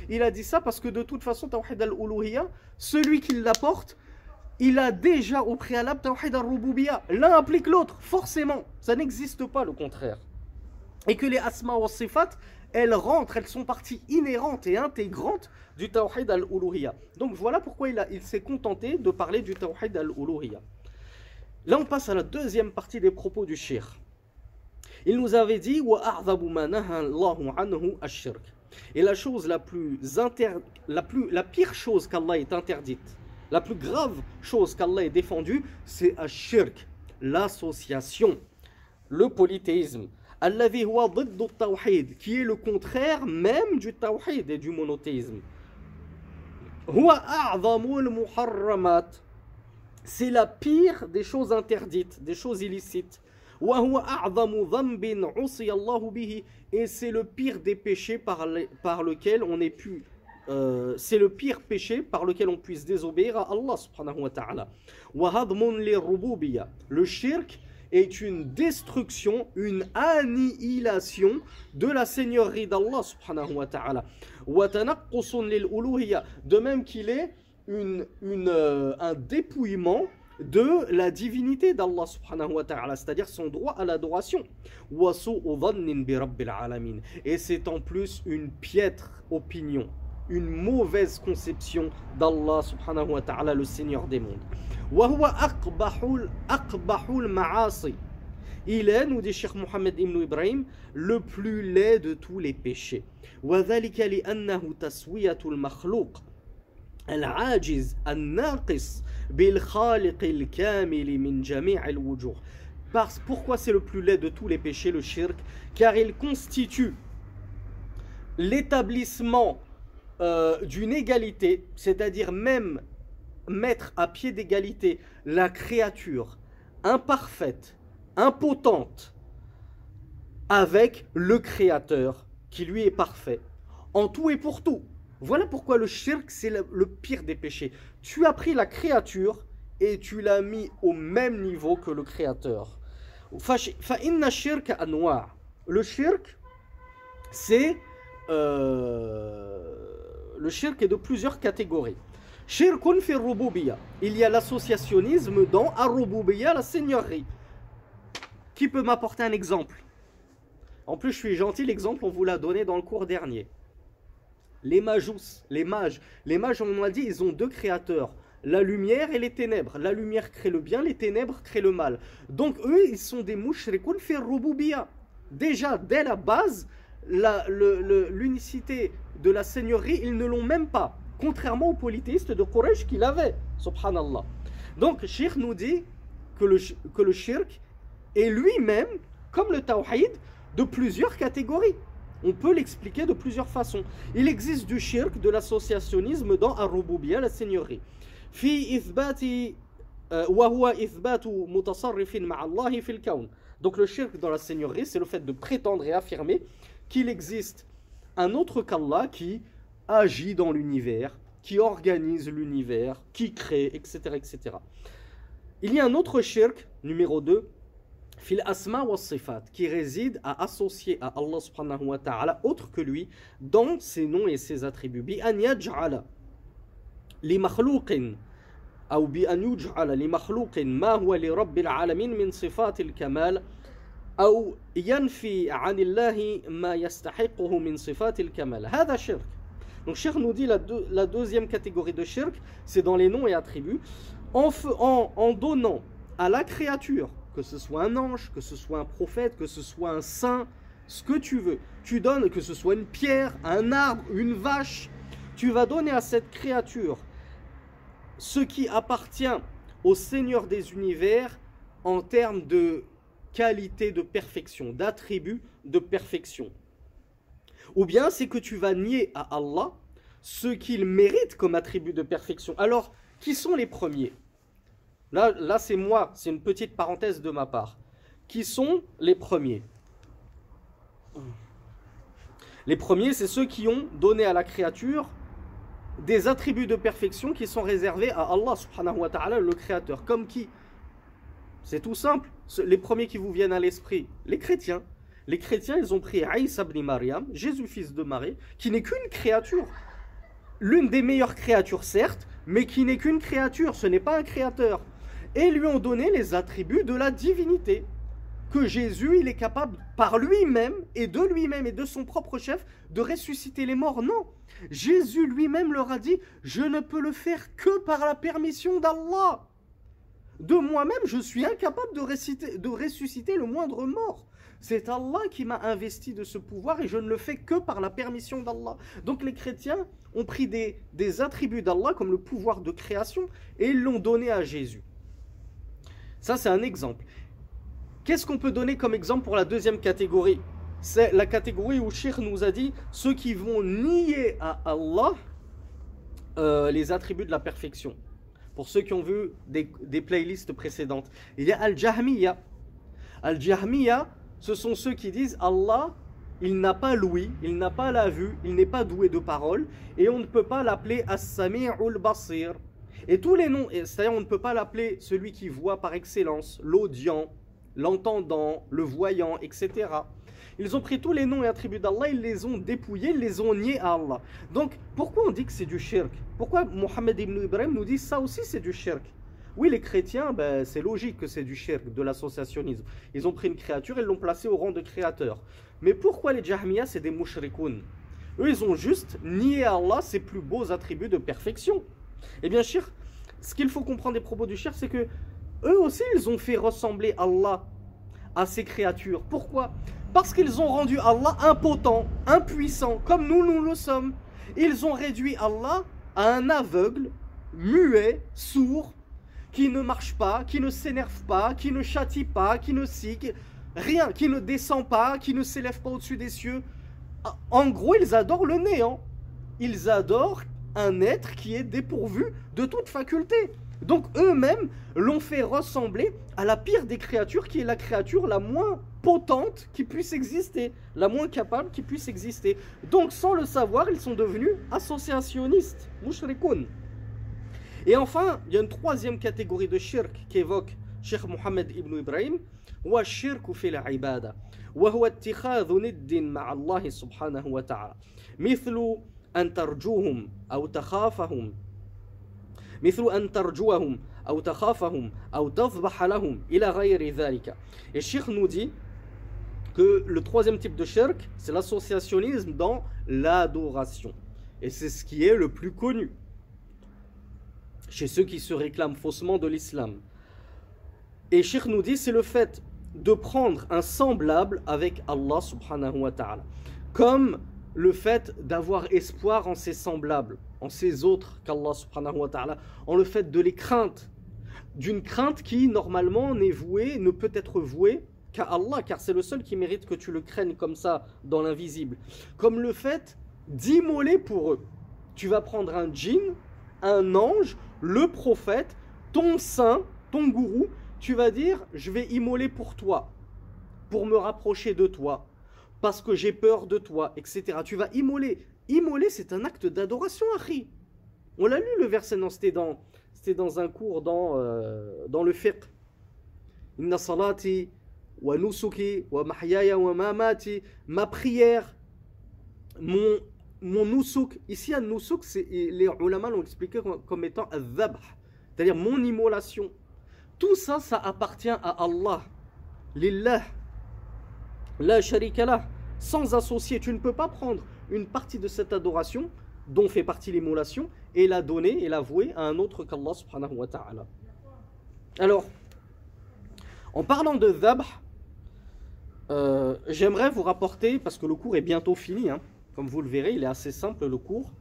Il a dit ça parce que de toute façon, tawhid al-uluhiyya, celui qui l'apporte, il a déjà au préalable tawhid al-rububiyya. L'un implique l'autre, forcément. Ça n'existe pas le contraire. Et que les asma wa sifat, elles rentrent, elles sont parties inhérentes et intégrantes du Tawhid al-Uluhiyya. Donc voilà pourquoi il, il s'est contenté de parler du Tawhid al-Uluhiyya. Là, on passe à la deuxième partie des propos du shirk. Il nous avait dit Et la chose la plus inter... la plus la pire chose qu'Allah est interdite, la plus grave chose qu'Allah est défendue, c'est shirk, l'association, le polythéisme qui est le contraire même du tawhid et du monothéisme. C'est la pire des choses interdites, des choses illicites. Et c'est le pire des péchés par, lequel on est pu euh, c'est le pire péché par lequel on puisse désobéir à Allah. Le shirk est une destruction, une annihilation de la seigneurie d'Allah subhanahu wa ta'ala. De même qu'il est une, euh, un dépouillement de la divinité d'Allah subhanahu wa ta'ala, c'est-à-dire son droit à l'adoration. Et c'est en plus une piètre opinion, une mauvaise conception d'Allah subhanahu wa ta'ala, le Seigneur des mondes. Il est, nous dit Cheikh Mohammed ibn Ibrahim, le plus laid de tous les péchés. Parce, pourquoi c'est le plus laid de tous les péchés, le shirk? Car il constitue l'établissement euh, d'une égalité, c'est-à-dire même mettre à pied d'égalité la créature imparfaite, impotente, avec le Créateur qui lui est parfait, en tout et pour tout. Voilà pourquoi le shirk, c'est le, pire des péchés. Tu as pris la créature et tu l'as mis au même niveau que le Créateur. Le shirk, c'est... Euh, le shirk est de plusieurs catégories. Shirkun fi Il y a l'associationnisme dans ar la seigneurie. Qui peut m'apporter un exemple? En plus, je suis gentil, l'exemple, on vous l'a donné dans le cours dernier. Les majous, les mages. Les mages, on a dit, ils ont deux créateurs. La lumière et les ténèbres. La lumière crée le bien, les ténèbres créent le mal. Donc eux, ils sont des mushrikun fi Déjà, dès la base, l'unicité de la seigneurie, ils ne l'ont même pas contrairement aux polythéistes de Quraysh qu'il avait, subhanallah. Donc, Shirk nous dit que le, que le shirk est lui-même, comme le tawhid, de plusieurs catégories. On peut l'expliquer de plusieurs façons. Il existe du shirk, de l'associationnisme dans ar la seigneurie. Euh, Donc le shirk dans la seigneurie, c'est le fait de prétendre et affirmer qu'il existe un autre qu'Allah qui agit dans l'univers, qui organise l'univers, qui crée, etc., etc. Il y a un autre shirk, numéro 2, fil asma wa sifat, qui réside à associer à Allah subhanahu wa ta'ala, autre que lui, dans ses noms et ses attributs. Bi an yaj'ala li makhlouqin أو بأن يجعل لمخلوق ما هو لرب العالمين من صفات الكمال أو ينفي عن الله ما يستحقه من صفات الكمال هذا شرك donc shirk nous dit la, la deuxième catégorie de shirk, c'est dans les noms et attributs, en, donnant à la créature, que ce soit un ange, que ce soit un prophète, que ce soit un saint, ce que tu veux, tu donnes, que ce soit une pierre, un arbre, une vache, tu vas donner à cette créature ce qui appartient au Seigneur des univers en termes de qualité de perfection, d'attributs de perfection. Ou bien c'est que tu vas nier à Allah ce qu'il mérite comme attribut de perfection. Alors, qui sont les premiers? Là, là c'est moi, c'est une petite parenthèse de ma part. Qui sont les premiers? Les premiers, c'est ceux qui ont donné à la créature des attributs de perfection qui sont réservés à Allah subhanahu wa ta'ala, le créateur. Comme qui? C'est tout simple. Les premiers qui vous viennent à l'esprit, les chrétiens. Les chrétiens, ils ont pris Aïssa ibn Maryam, Jésus fils de Marie, qui n'est qu'une créature. L'une des meilleures créatures, certes, mais qui n'est qu'une créature, ce n'est pas un créateur. Et lui ont donné les attributs de la divinité. Que Jésus, il est capable par lui-même et de lui-même et de son propre chef de ressusciter les morts. Non. Jésus lui-même leur a dit, je ne peux le faire que par la permission d'Allah. De moi-même, je suis incapable de, de ressusciter le moindre mort. C'est Allah qui m'a investi de ce pouvoir et je ne le fais que par la permission d'Allah. Donc les chrétiens ont pris des, attributs d'Allah comme le pouvoir de création et l'ont donné à Jésus. Ça c'est un exemple. Qu'est-ce qu'on peut donner comme exemple pour la deuxième catégorie? C'est la catégorie où Shir nous a dit ceux qui vont nier à Allah euh, les attributs de la perfection. Pour ceux qui ont vu des, des playlists précédentes, il y a Al-Jahmiya. Al-Jahmiya, ce sont ceux qui disent Allah, il n'a pas l'ouïe, il n'a pas la vue, il n'est pas doué de parole, et on ne peut pas l'appeler As-Sami'ul Basir. Et tous les noms, c'est-à-dire on ne peut pas l'appeler celui qui voit par excellence, l'audient, l'entendant, le voyant, etc. Ils ont pris tous les noms et attributs d'Allah, ils les ont dépouillés, ils les ont niés à Allah. Donc, pourquoi on dit que c'est du shirk? Pourquoi Mohammed ibn Ibrahim nous dit ça aussi c'est du shirk? Oui, les chrétiens, ben, c'est logique que c'est du shirk, de l'associationnisme. Ils ont pris une créature et l'ont placée au rang de créateur. Mais pourquoi les Jahmiya, c'est des mushrikoun? Eux, ils ont juste nié à Allah ses plus beaux attributs de perfection. Eh bien, shirk, ce qu'il faut comprendre des propos du shirk, c'est que eux aussi, ils ont fait ressembler Allah à ces créatures. Pourquoi? Parce qu'ils ont rendu Allah impotent, impuissant, comme nous, nous le sommes. Ils ont réduit Allah à un aveugle, muet, sourd, qui ne marche pas, qui ne s'énerve pas, qui ne châtie pas, qui ne sigue, rien, qui ne descend pas, qui ne s'élève pas au-dessus des cieux. En gros, ils adorent le néant. Ils adorent un être qui est dépourvu de toute faculté. Donc eux-mêmes l'ont fait ressembler à la pire des créatures, qui est la créature la moins potente qui puisse exister, la moins capable qui puisse exister. Donc sans le savoir, ils sont devenus associationnistes, mushrikoun. Et enfin, il y a une troisième catégorie de shirk qu'évoque Cheikh Mohammed ibn Ibrahim, هو الشرك في العبادة وهو اتخاذ ند مع الله سبحانه وتعالى مثل أن ترجوهم أو تخافهم مثل أن ترجوهم أو تخافهم أو تذبح لهم إلى غير ذلك Et Cheikh nous dit que le troisième type de shirk, c'est l'associationnisme dans l'adoration. Et c'est ce qui est le plus connu chez ceux qui se réclament faussement de l'islam. Et Sheikh nous dit, c'est le fait de prendre un semblable avec Allah subhanahu wa ta'ala. Comme le fait d'avoir espoir en ses semblables, en ses autres qu'Allah subhanahu wa ta'ala, en le fait de les craindre. D'une crainte qui, normalement, n'est vouée, ne peut être vouée qu'à Allah, car c'est le seul qui mérite que tu le craignes comme ça, dans l'invisible. Comme le fait d'immoler pour eux. Tu vas prendre un djinn, un ange, le prophète, ton saint, ton gourou, tu vas dire, je vais immoler pour toi, pour me rapprocher de toi, parce que j'ai peur de toi, etc. Tu vas immoler. Immoler, c'est un acte d'adoration, Harry. On l'a lu le verset, non, c'était dans, dans un cours dans, euh, dans le fiqh. Inna salati wa nusuki wa mahyaya wa mamati. Ma prière, mon mon nusuk, ici un nusuk, les ulama l'ont expliqué comme, étant un dhabh, c'est-à-dire mon immolation. Tout ça, ça appartient à Allah. Lillah. La sharika Sans associer, tu ne peux pas prendre une partie de cette adoration, dont fait partie l'immolation, et la donner et la vouer à un autre qu'Allah subhanahu wa ta'ala. Alors, en parlant de dhabh, euh, j'aimerais vous rapporter, parce que le cours est bientôt fini, hein, comme vous le verrez, il est assez simple le cours.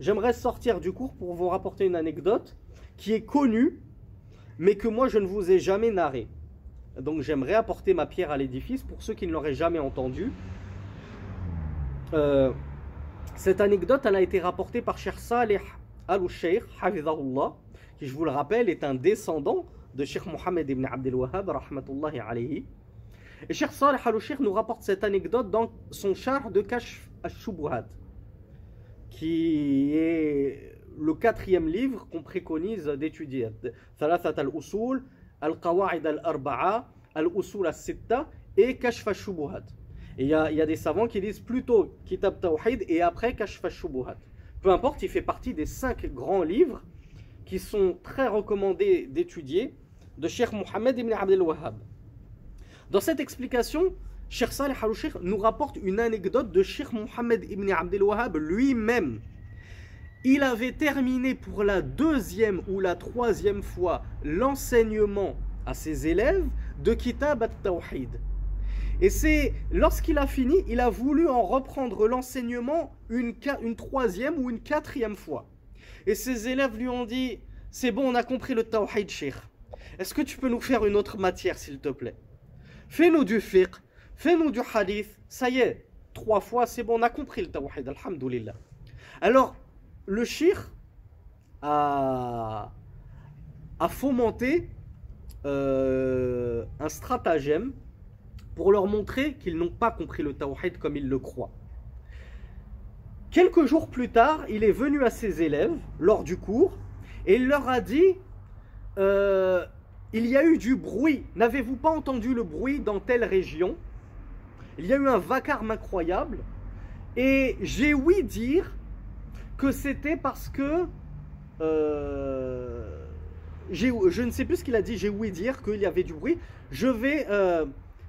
J'aimerais sortir du cours pour vous rapporter une anecdote qui est connue, mais que moi je ne vous ai jamais narrée. Donc j'aimerais apporter ma pierre à l'édifice pour ceux qui ne l'auraient jamais entendue. Euh, cette anecdote, elle a été rapportée par Cheikh Saleh al-Sheikh, qui je vous le rappelle est un descendant de Cheikh Mohammed ibn Abdel Wahhab, rahmatullahi alayhi. Et Cheikh Saleh al-Sheikh nous rapporte cette anecdote dans son char de Kashf al-Shubuhat, qui est le quatrième livre qu'on préconise d'étudier. Thalathat al-Usul, Al-Qawa'id al-Arba'a, Al-Usul al-Sitta et Kashf al-Shubuhat. Il y, a des savants qui disent plutôt Kitab Tawhid et après Kashf al-Shubuhat. Peu importe, il fait partie des cinq grands livres qui sont très recommandés d'étudier de Cheikh Mohammed ibn Abdel Wahhab. Dans cette explication, Cheikh Saleh al nous rapporte une anecdote de Cheikh Mohammed ibn Abdel Wahhab lui-même il avait terminé pour la deuxième ou la troisième fois l'enseignement à ses élèves de Kitab al-Tawhid. Et c'est lorsqu'il a fini, il a voulu en reprendre l'enseignement une, une troisième ou une quatrième fois. Et ses élèves lui ont dit C'est bon, on a compris le Tawhid, Sheikh. Est-ce que tu peux nous faire une autre matière, s'il te plaît? Fais-nous du fiqh, fais-nous du hadith. Ça y est, trois fois, c'est bon, on a compris le Tawhid, Alhamdulillah. Alors, le shir a, fomenté euh, un stratagème pour leur montrer qu'ils n'ont pas compris le tawhid comme ils le croient. Quelques jours plus tard, il est venu à ses élèves lors du cours et il leur a dit euh, Il y a eu du bruit. N'avez-vous pas entendu le bruit dans telle région? Il y a eu un vacarme incroyable. Et j'ai ouï dire que c'était parce que euh, je ne sais plus ce qu'il a dit, j'ai ouï dire qu'il y avait du bruit. Je vais, euh,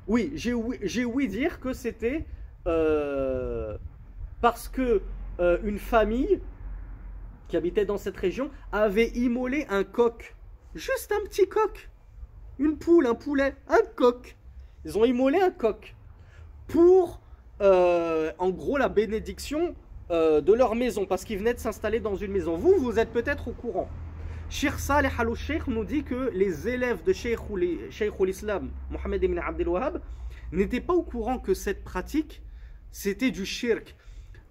oui, j'ai ouï, dire que c'était euh, parce que une famille qui habitait dans cette région avait immolé un coq, juste un petit coq, une poule, un poulet, un coq. Ils ont immolé un coq pour, en gros, la bénédiction euh, de leur maison parce qu'ils venaient de s'installer dans une maison. Vous, vous êtes peut-être au courant. Sheikh Saleh al Sheikh nous dit que les élèves de Sheikh al-Islam, Mohamed ibn Abdel Wahhab, n'étaient pas au courant que cette pratique, c'était du shirk.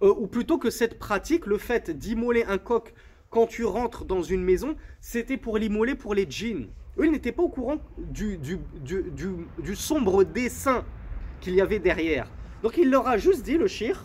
Euh, ou plutôt que cette pratique, le fait d'immoler un coq quand tu rentres dans une maison, c'était pour l'immoler pour les djinns. Eux, ils n'étaient pas au courant du, du, du, du sombre dessin qu'il y avait derrière. Donc il leur a juste dit, le shir,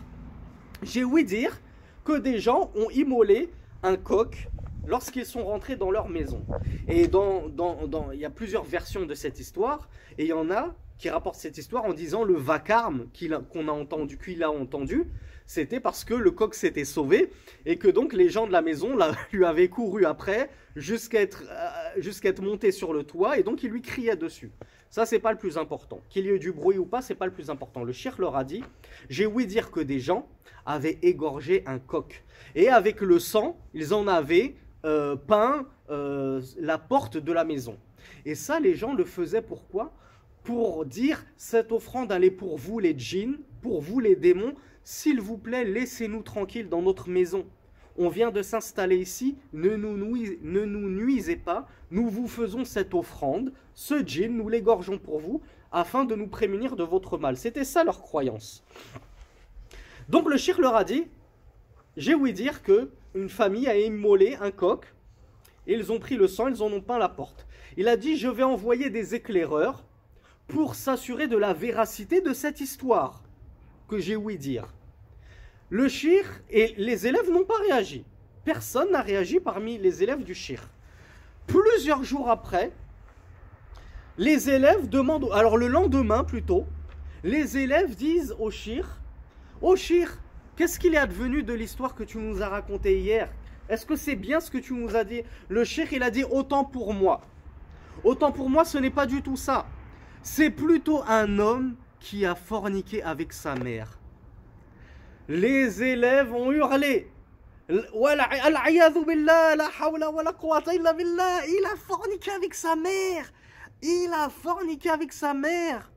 j'ai ouï dire que des gens ont immolé un coq lorsqu'ils sont rentrés dans leur maison. Et dans, dans, il y a plusieurs versions de cette histoire, et il y en a qui rapportent cette histoire en disant le vacarme qu'on a entendu, qu'il a entendu, c'était parce que le coq s'était sauvé et que donc les gens de la maison lui avaient couru après jusqu'à être, euh, jusqu'à être monté sur le toit et donc ils lui criaient dessus. Ça, c'est pas le plus important. Qu'il y ait du bruit ou pas, c'est pas le plus important. Le shir leur a dit J'ai ouï dire que des gens avaient égorgé un coq. Et avec le sang, ils en avaient euh, peint euh, la porte de la maison. Et ça, les gens le faisaient pourquoi? Pour dire Cette offrande, elle est pour vous, les djinns, pour vous, les démons. S'il vous plaît, laissez-nous tranquilles dans notre maison on vient de s'installer ici, ne nous, nuisez, pas, nous vous faisons cette offrande, ce djinn, nous l'égorgeons pour vous, afin de nous prémunir de votre mal. C'était ça leur croyance. Donc le shir leur a dit, j'ai ouï dire que une famille a immolé un coq, et ils ont pris le sang, ils en ont peint la porte. Il a dit, je vais envoyer des éclaireurs pour s'assurer de la véracité de cette histoire que j'ai ouï dire. Le shir et les élèves n'ont pas réagi. Personne n'a réagi parmi les élèves du shir. Plusieurs jours après, les élèves demandent, alors le lendemain plutôt, les élèves disent au shir, au shir, qu'est-ce qu'il est advenu de l'histoire que tu nous as racontée hier? Est-ce que c'est bien ce que tu nous as dit? Le shir, il a dit autant pour moi. Autant pour moi, ce n'est pas du tout ça. C'est plutôt un homme qui a forniqué avec sa mère les élèves ont hurlé. Il a forniqué avec sa mère. Il a forniqué avec sa mère.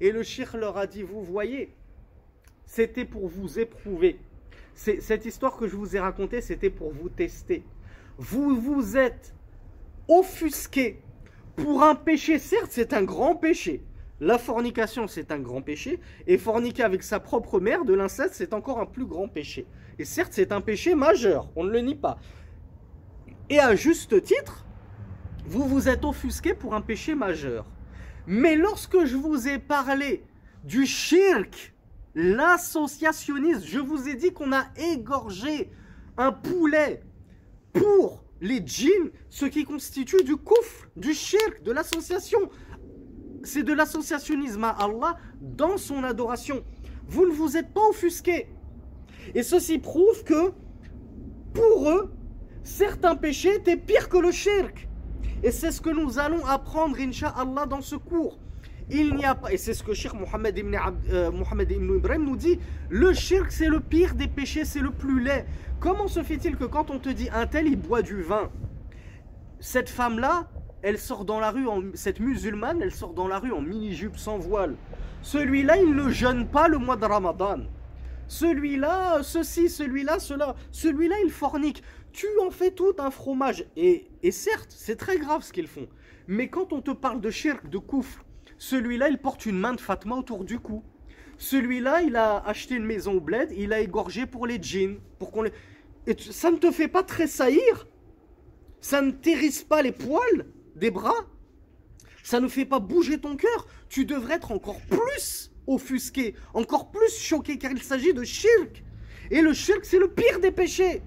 Et le shir leur a dit, vous voyez, c'était pour vous éprouver. Cette histoire que je vous ai racontée, c'était pour vous tester. Vous vous êtes offusqué pour un péché. Certes, c'est un grand péché. La fornication, c'est un grand péché, et forniquer avec sa propre mère, de l'inceste, c'est encore un plus grand péché. Et certes, c'est un péché majeur, on ne le nie pas. Et à juste titre, vous vous êtes offusqué pour un péché majeur. Mais lorsque je vous ai parlé du shirk, l'associationnisme, je vous ai dit qu'on a égorgé un poulet pour les djinns, ce qui constitue du koufr, du shirk, de l'association. C'est de l'associationnisme à Allah dans son adoration. Vous ne vous êtes pas offusqué. Et ceci prouve que pour eux, certains péchés étaient pires que le shirk. Et c'est ce que nous allons apprendre, Inch'Allah, dans ce cours. Il n'y a pas, et c'est ce que Cheikh Mohammed ibn, euh, ibn Ibrahim nous dit, le shirk c'est le pire des péchés, c'est le plus laid. Comment se fait-il que quand on te dit un tel il boit du vin, cette femme-là, elle sort dans la rue, en, cette musulmane, elle sort dans la rue en mini-jupe sans voile. Celui-là, il ne jeûne pas le mois de Ramadan. Celui-là, ceci, celui-là, cela. Celui-là, il fornique. Tu en fais tout un fromage. Et, et certes, c'est très grave ce qu'ils font. Mais quand on te parle de shirk, de koufr, celui-là, il porte une main de Fatma autour du cou. Celui-là, il a acheté une maison au bled, il a égorgé pour les djinns. Pour qu'on les... Et ça ne te fait pas tressaillir? Ça ne t'érisse pas les poils? Des bras Ça ne fait pas bouger ton cœur Tu devrais être encore plus offusqué, encore plus choqué, car il s'agit de shirk. Et le shirk, c'est le pire des péchés.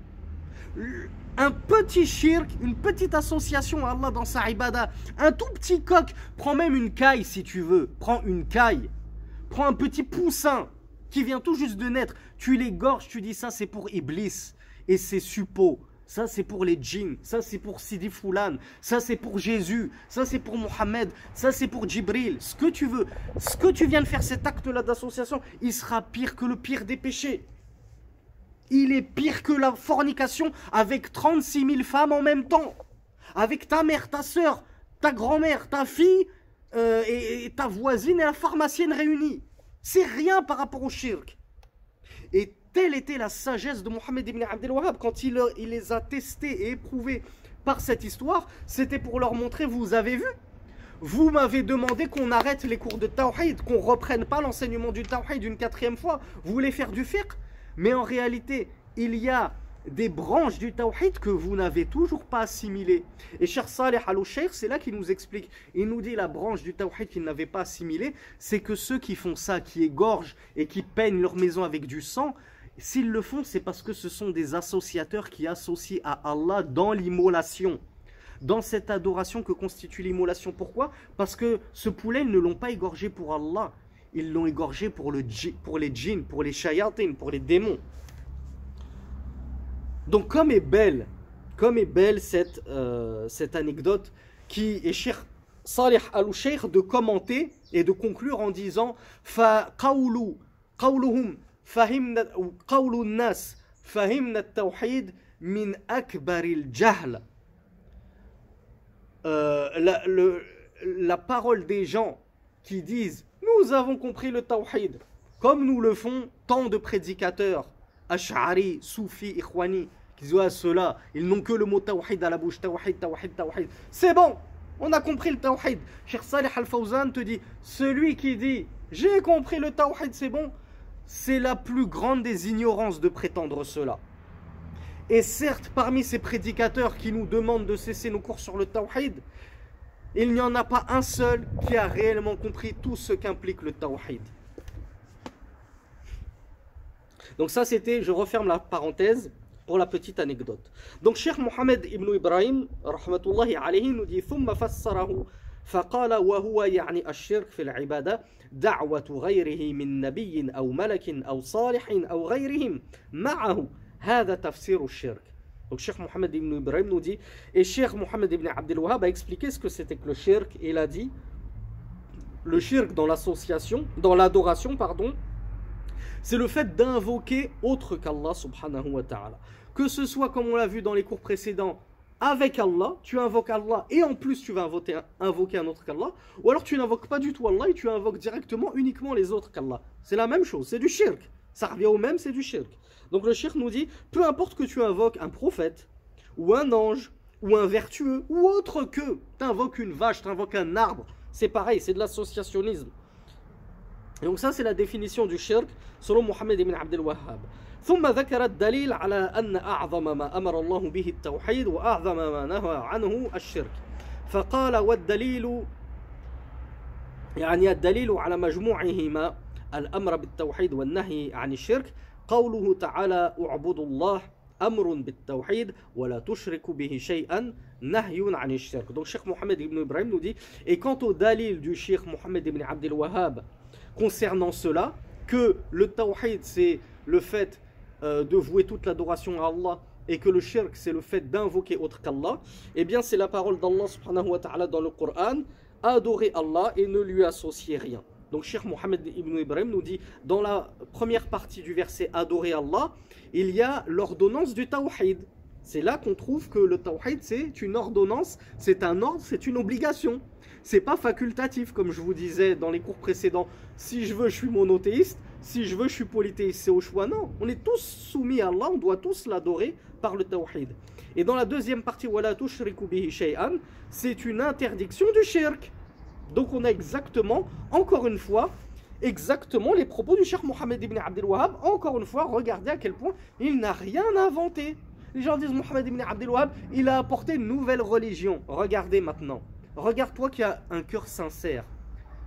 Un petit shirk, une petite association à Allah dans sa ibada, un tout petit coq, prends même une caille si tu veux, prends une caille, prends un petit poussin qui vient tout juste de naître, tu l'égorges, tu dis ça c'est pour Iblis et c'est suppos. Ça, c'est pour les djinns. Ça, c'est pour Sidi Foulan. Ça, c'est pour Jésus. Ça, c'est pour Mohammed. Ça, c'est pour Djibril. Ce que tu veux. Ce que tu viens de faire, cet acte-là d'association, il sera pire que le pire des péchés. Il est pire que la fornication avec 36 000 femmes en même temps. Avec ta mère, ta soeur, ta grand-mère, ta fille euh, et, ta voisine et la pharmacienne réunies. C'est rien par rapport au shirk. Et Telle était la sagesse de Mohammed ibn Abdel Wahhab quand il, les a testés et éprouvés par cette histoire. C'était pour leur montrer, vous avez vu? Vous m'avez demandé qu'on arrête les cours de Tawhid, qu'on reprenne pas l'enseignement du Tawhid une quatrième fois. Vous voulez faire du fiqh? Mais en réalité, il y a des branches du Tawhid que vous n'avez toujours pas assimilées. Et Cheikh Saleh al c'est là qu'il nous explique. Il nous dit la branche du Tawhid qu'il n'avait pas assimilée, c'est que ceux qui font ça, qui égorgent et qui peignent leur maison avec du sang, S'ils le font, c'est parce que ce sont des associateurs qui associent à Allah dans l'immolation. Dans cette adoration que constitue l'immolation. Pourquoi? Parce que ce poulet, ils ne l'ont pas égorgé pour Allah. Ils l'ont égorgé pour, le, pour les djinns, pour les shayatin, pour les démons. Donc comme est belle, comme est belle cette, euh, cette anecdote qui est cher Salih al-Sheikh de commenter et de conclure en disant « Fa qawlu, qawluhum فهمنا قول الناس فهمنا التوحيد من أكبر الجهل euh, la, le, la parole des gens qui disent nous avons compris le tawhid comme nous le font tant de prédicateurs Ash'ari, Soufi, Ikhwani qui disent ah, ceux-là ils n'ont que le mot tawhid à la bouche tawhid, tawhid, tawhid c'est bon on a compris le tawhid Cheikh Salih Al-Fawzan te dit celui qui dit j'ai compris le tawhid c'est bon c'est la plus grande des ignorances de prétendre cela. Et certes, parmi ces prédicateurs qui nous demandent de cesser nos cours sur le tawhid, il n'y en a pas un seul qui a réellement compris tout ce qu'implique le tawhid. Donc ça c'était, je referme la parenthèse pour la petite anecdote. Donc Cheikh Mohamed ibn Ibrahim, rahmatullahi alayhi, nous dit « Thumma fassarahu, faqala wa huwa yani ash-shirk » دعوة غيره من نبي أو ملك أو صالح أو غيرهم معه هذا تفسير الشرك Donc Cheikh Mohammed ibn Ibrahim nous dit, et Cheikh Mohammed ibn Abdel Wahhab a expliqué ce que c'était que le shirk, et il a dit, le shirk dans l'association, dans l'adoration, pardon, c'est le fait d'invoquer autre qu'Allah subhanahu wa ta'ala. Que ce soit, comme on l'a vu dans les cours précédents, avec Allah, tu invoques Allah et en plus tu vas invoquer, un autre qu'Allah, ou alors tu n'invoques pas du tout Allah et tu invoques directement uniquement les autres qu'Allah. C'est la même chose, c'est du shirk. Ça revient au même, c'est du shirk. Donc le shirk nous dit, peu importe que tu invoques un prophète, ou un ange, ou un vertueux, ou autre que, tu invoques une vache, tu invoques un arbre, c'est pareil, c'est de l'associationnisme. Donc ça c'est la définition du shirk selon Mohammed ibn Abdel Wahhab. ثم ذكر الدليل على أن أعظم ما أمر الله به التوحيد وأعظم ما نهى عنه الشرك. فقال والدليل يعني الدليل على مجموعهما الأمر بالتوحيد والنهي عن الشرك. قوله تعالى أعبد الله أمر بالتوحيد ولا تشرك به شيئا نهي عن الشرك. دونك شيخ محمد بن إبراهيم نودي اي كونتو دليل دو الشيخ محمد بن عبد الوهاب كونسيرنون سولا كو لو tawhid سي لو fait euh, de vouer toute l'adoration à Allah et que le shirk c'est le fait d'invoquer autre qu'Allah, eh bien c'est la parole d'Allah dans le Coran, adorer Allah et ne lui associer rien. Donc Cheikh Mohammed ibn Ibrahim nous dit dans la première partie du verset adorer Allah, il y a l'ordonnance du tawhid. C'est là qu'on trouve que le tawhid c'est une ordonnance, c'est un ordre, c'est une obligation. C'est pas facultatif comme je vous disais dans les cours précédents. Si je veux, je suis monothéiste. Si je veux, je suis polythéiste. C'est au choix. Non, on est tous soumis à Allah. On doit tous l'adorer par le tawhid. Et dans la deuxième partie, c'est une interdiction du shirk. Donc on a exactement, encore une fois, exactement les propos du Cheikh Mohammed ibn Abdel. Encore une fois, regardez à quel point il n'a rien inventé. Les gens disent Mohammed ibn Abdel il a apporté une nouvelle religion. Regardez maintenant. Regarde-toi qui a un cœur sincère,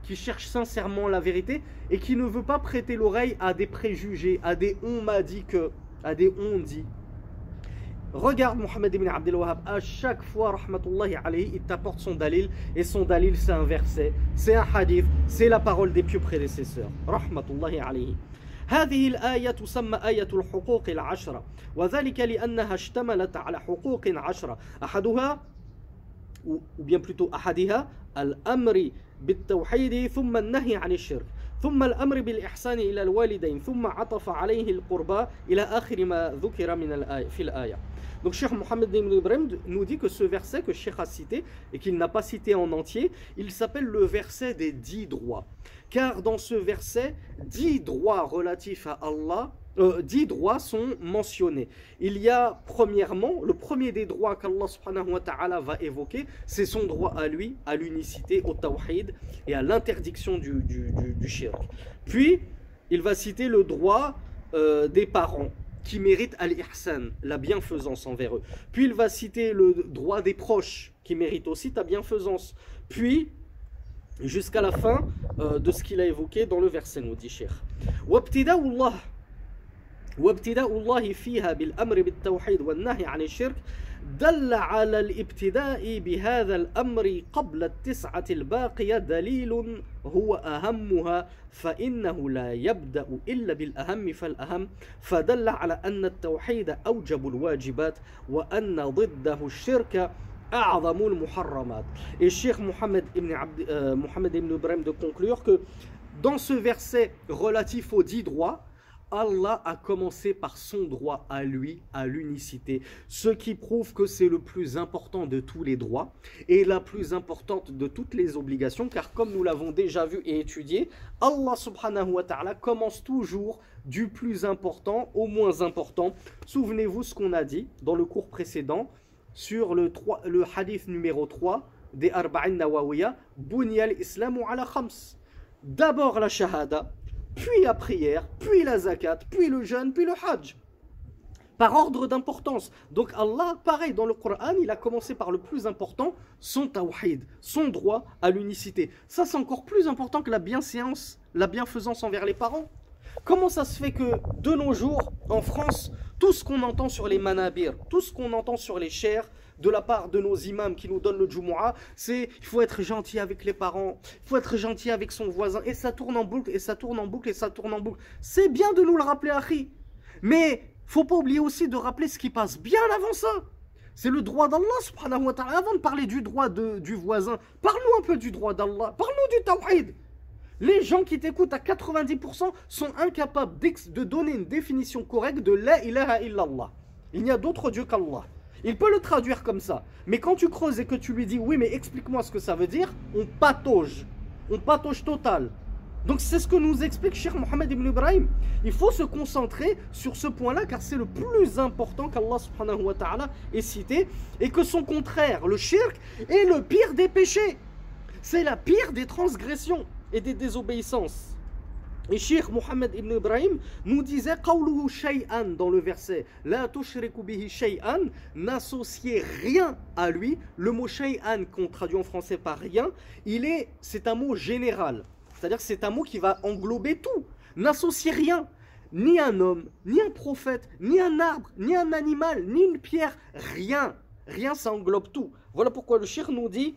qui cherche sincèrement la vérité et qui ne veut pas prêter l'oreille à des préjugés, à des on m'a dit que, à des on dit. Regarde Mohammed ibn Abdel Wahhab, à chaque fois, rahmatullahi alayhi, il t'apporte son dalil, et son dalil c'est un verset, c'est un hadith, c'est la parole des pieux prédécesseurs. Rahmatullahi alayhi. هذه الآية تسمى آية الحقوق العشرة وذلك لأنها اشتملت على حقوق عشرة أحدها ou bien plutôt أحدها الأمر بالتوحيد ثم النهي عن الشرك ثم الأمر بالإحسان إلى الوالدين ثم عطف عليه القربى إلى آخر ما ذكر من الآية في الآية Donc Cheikh Mohammed ibn Ibrahim nous dit que ce verset que Cheikh a cité et qu'il n'a pas cité en entier, il s'appelle le verset des dix droits. Car dans ce verset, dix droits relatifs à Allah, euh, dix droits sont mentionnés. Il y a premièrement, le premier des droits qu'Allah subhanahu wa ta'ala va évoquer, c'est son droit à lui, à l'unicité, au tawhid et à l'interdiction du, du, du, shirk. Puis, il va citer le droit euh, des parents qui méritent al-ihsan, la bienfaisance envers eux. Puis il va citer le droit des proches qui méritent aussi ta bienfaisance. Puis, jusqu'à la fin euh, de ce qu'il a évoqué dans le verset, nous dit Cheikh. وابتداء الله فيها بالأمر بالتوحيد والنهي عن الشرك دل على الابتداء بهذا الأمر قبل التسعة الباقية دليل هو أهمها فإنه لا يبدأ إلا بالأهم فالأهم. فدل على أن التوحيد أوجب الواجبات وأن ضده الشرك أعظم المحرمات. Mohammed ibn, Abd, euh, Mohammed ibn Ibrahim de conclure que dans ce verset relatif aux dix droits, Allah a commencé par son droit à lui, à l'unicité, ce qui prouve que c'est le plus important de tous les droits et la plus importante de toutes les obligations, car comme nous l'avons déjà vu et étudié, Allah subhanahu wa ta'ala commence toujours du plus important au moins important. Souvenez-vous ce qu'on a dit dans le cours précédent sur le, 3, le hadith numéro 3 des Arba'in Nawawiya, Bunyal Islamu ala khams. D'abord la shahada, puis la prière, puis la zakat, puis le jeûne, puis le hajj. Par ordre d'importance. Donc Allah, pareil, dans le Coran, il a commencé par le plus important, son tawhid, son droit à l'unicité. Ça, c'est encore plus important que la bienséance, la bienfaisance envers les parents. Comment ça se fait que de nos jours, en France, tout ce qu'on entend sur les manabir, tout ce qu'on entend sur les chers, de la part de nos imams qui nous donnent le Jumu'ah, c'est il faut être gentil avec les parents, il faut être gentil avec son voisin, et ça tourne en boucle, et ça tourne en boucle, et ça tourne en boucle. C'est bien de nous le rappeler, Akhi. Mais faut pas oublier aussi de rappeler ce qui passe bien avant ça. C'est le droit d'Allah, subhanahu wa ta'ala. Avant de parler du droit de, du voisin, parle-nous un peu du droit d'Allah, parle-nous du tawhid. Les gens qui t'écoutent à 90% sont incapables de donner une définition correcte de la ilaha illallah. Il n'y a d'autre Dieu qu'Allah. Il peut le traduire comme ça. Mais quand tu creuses et que tu lui dis oui, mais explique-moi ce que ça veut dire, on patauge. On patauge total. Donc c'est ce que nous explique Cheikh Mohammed ibn Ibrahim. Il faut se concentrer sur ce point-là car c'est le plus important qu'Allah subhanahu wa ta'ala ait cité et que son contraire, le shirk, est le pire des péchés. C'est la pire des transgressions et des désobéissances. Et Cheikh Mohammed ibn Ibrahim nous disait dans le verset La n'associez rien à lui. Le mot shay'an qu'on traduit en français par rien, il est c'est un mot général. C'est-à-dire c'est un mot qui va englober tout. N'associez rien. ni un homme, ni un prophète, ni un arbre, ni un animal, ni une pierre, rien. Rien, ça englobe tout. Voilà pourquoi le shir nous dit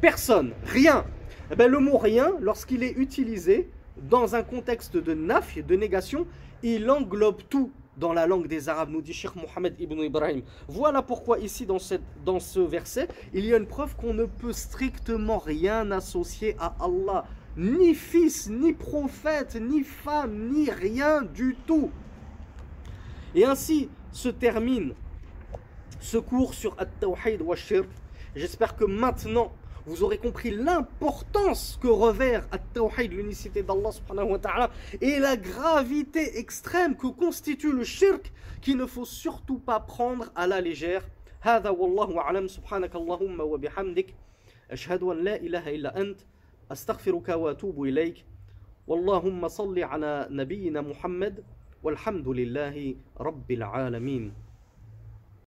personne, rien. Eh ben, le mot rien, lorsqu'il est utilisé dans un contexte de naf, de négation, il englobe tout dans la langue des Arabes, nous dit Cheikh Mohammed ibn Ibrahim. Voilà pourquoi ici dans, ce verset, il y a une preuve qu'on ne peut strictement rien associer à Allah. Ni fils, ni prophète, ni femme, ni rien du tout. Et ainsi se termine ce cours sur At-Tawhid wa. J'espère que maintenant, vous aurez compris l'importance que revêt At-Tawhid, l'unicité d'Allah subhanahu wa ta'ala, et la gravité extrême que constitue le shirk, qu'il ne faut surtout pas prendre à la légère. هذا والله أعلم سبحانك اللهم وبحمدك أشهد أن لا إله إلا أنت أستغفرك وأتوب إليك واللهم صل على نبينا محمد والحمد لله رب العالمين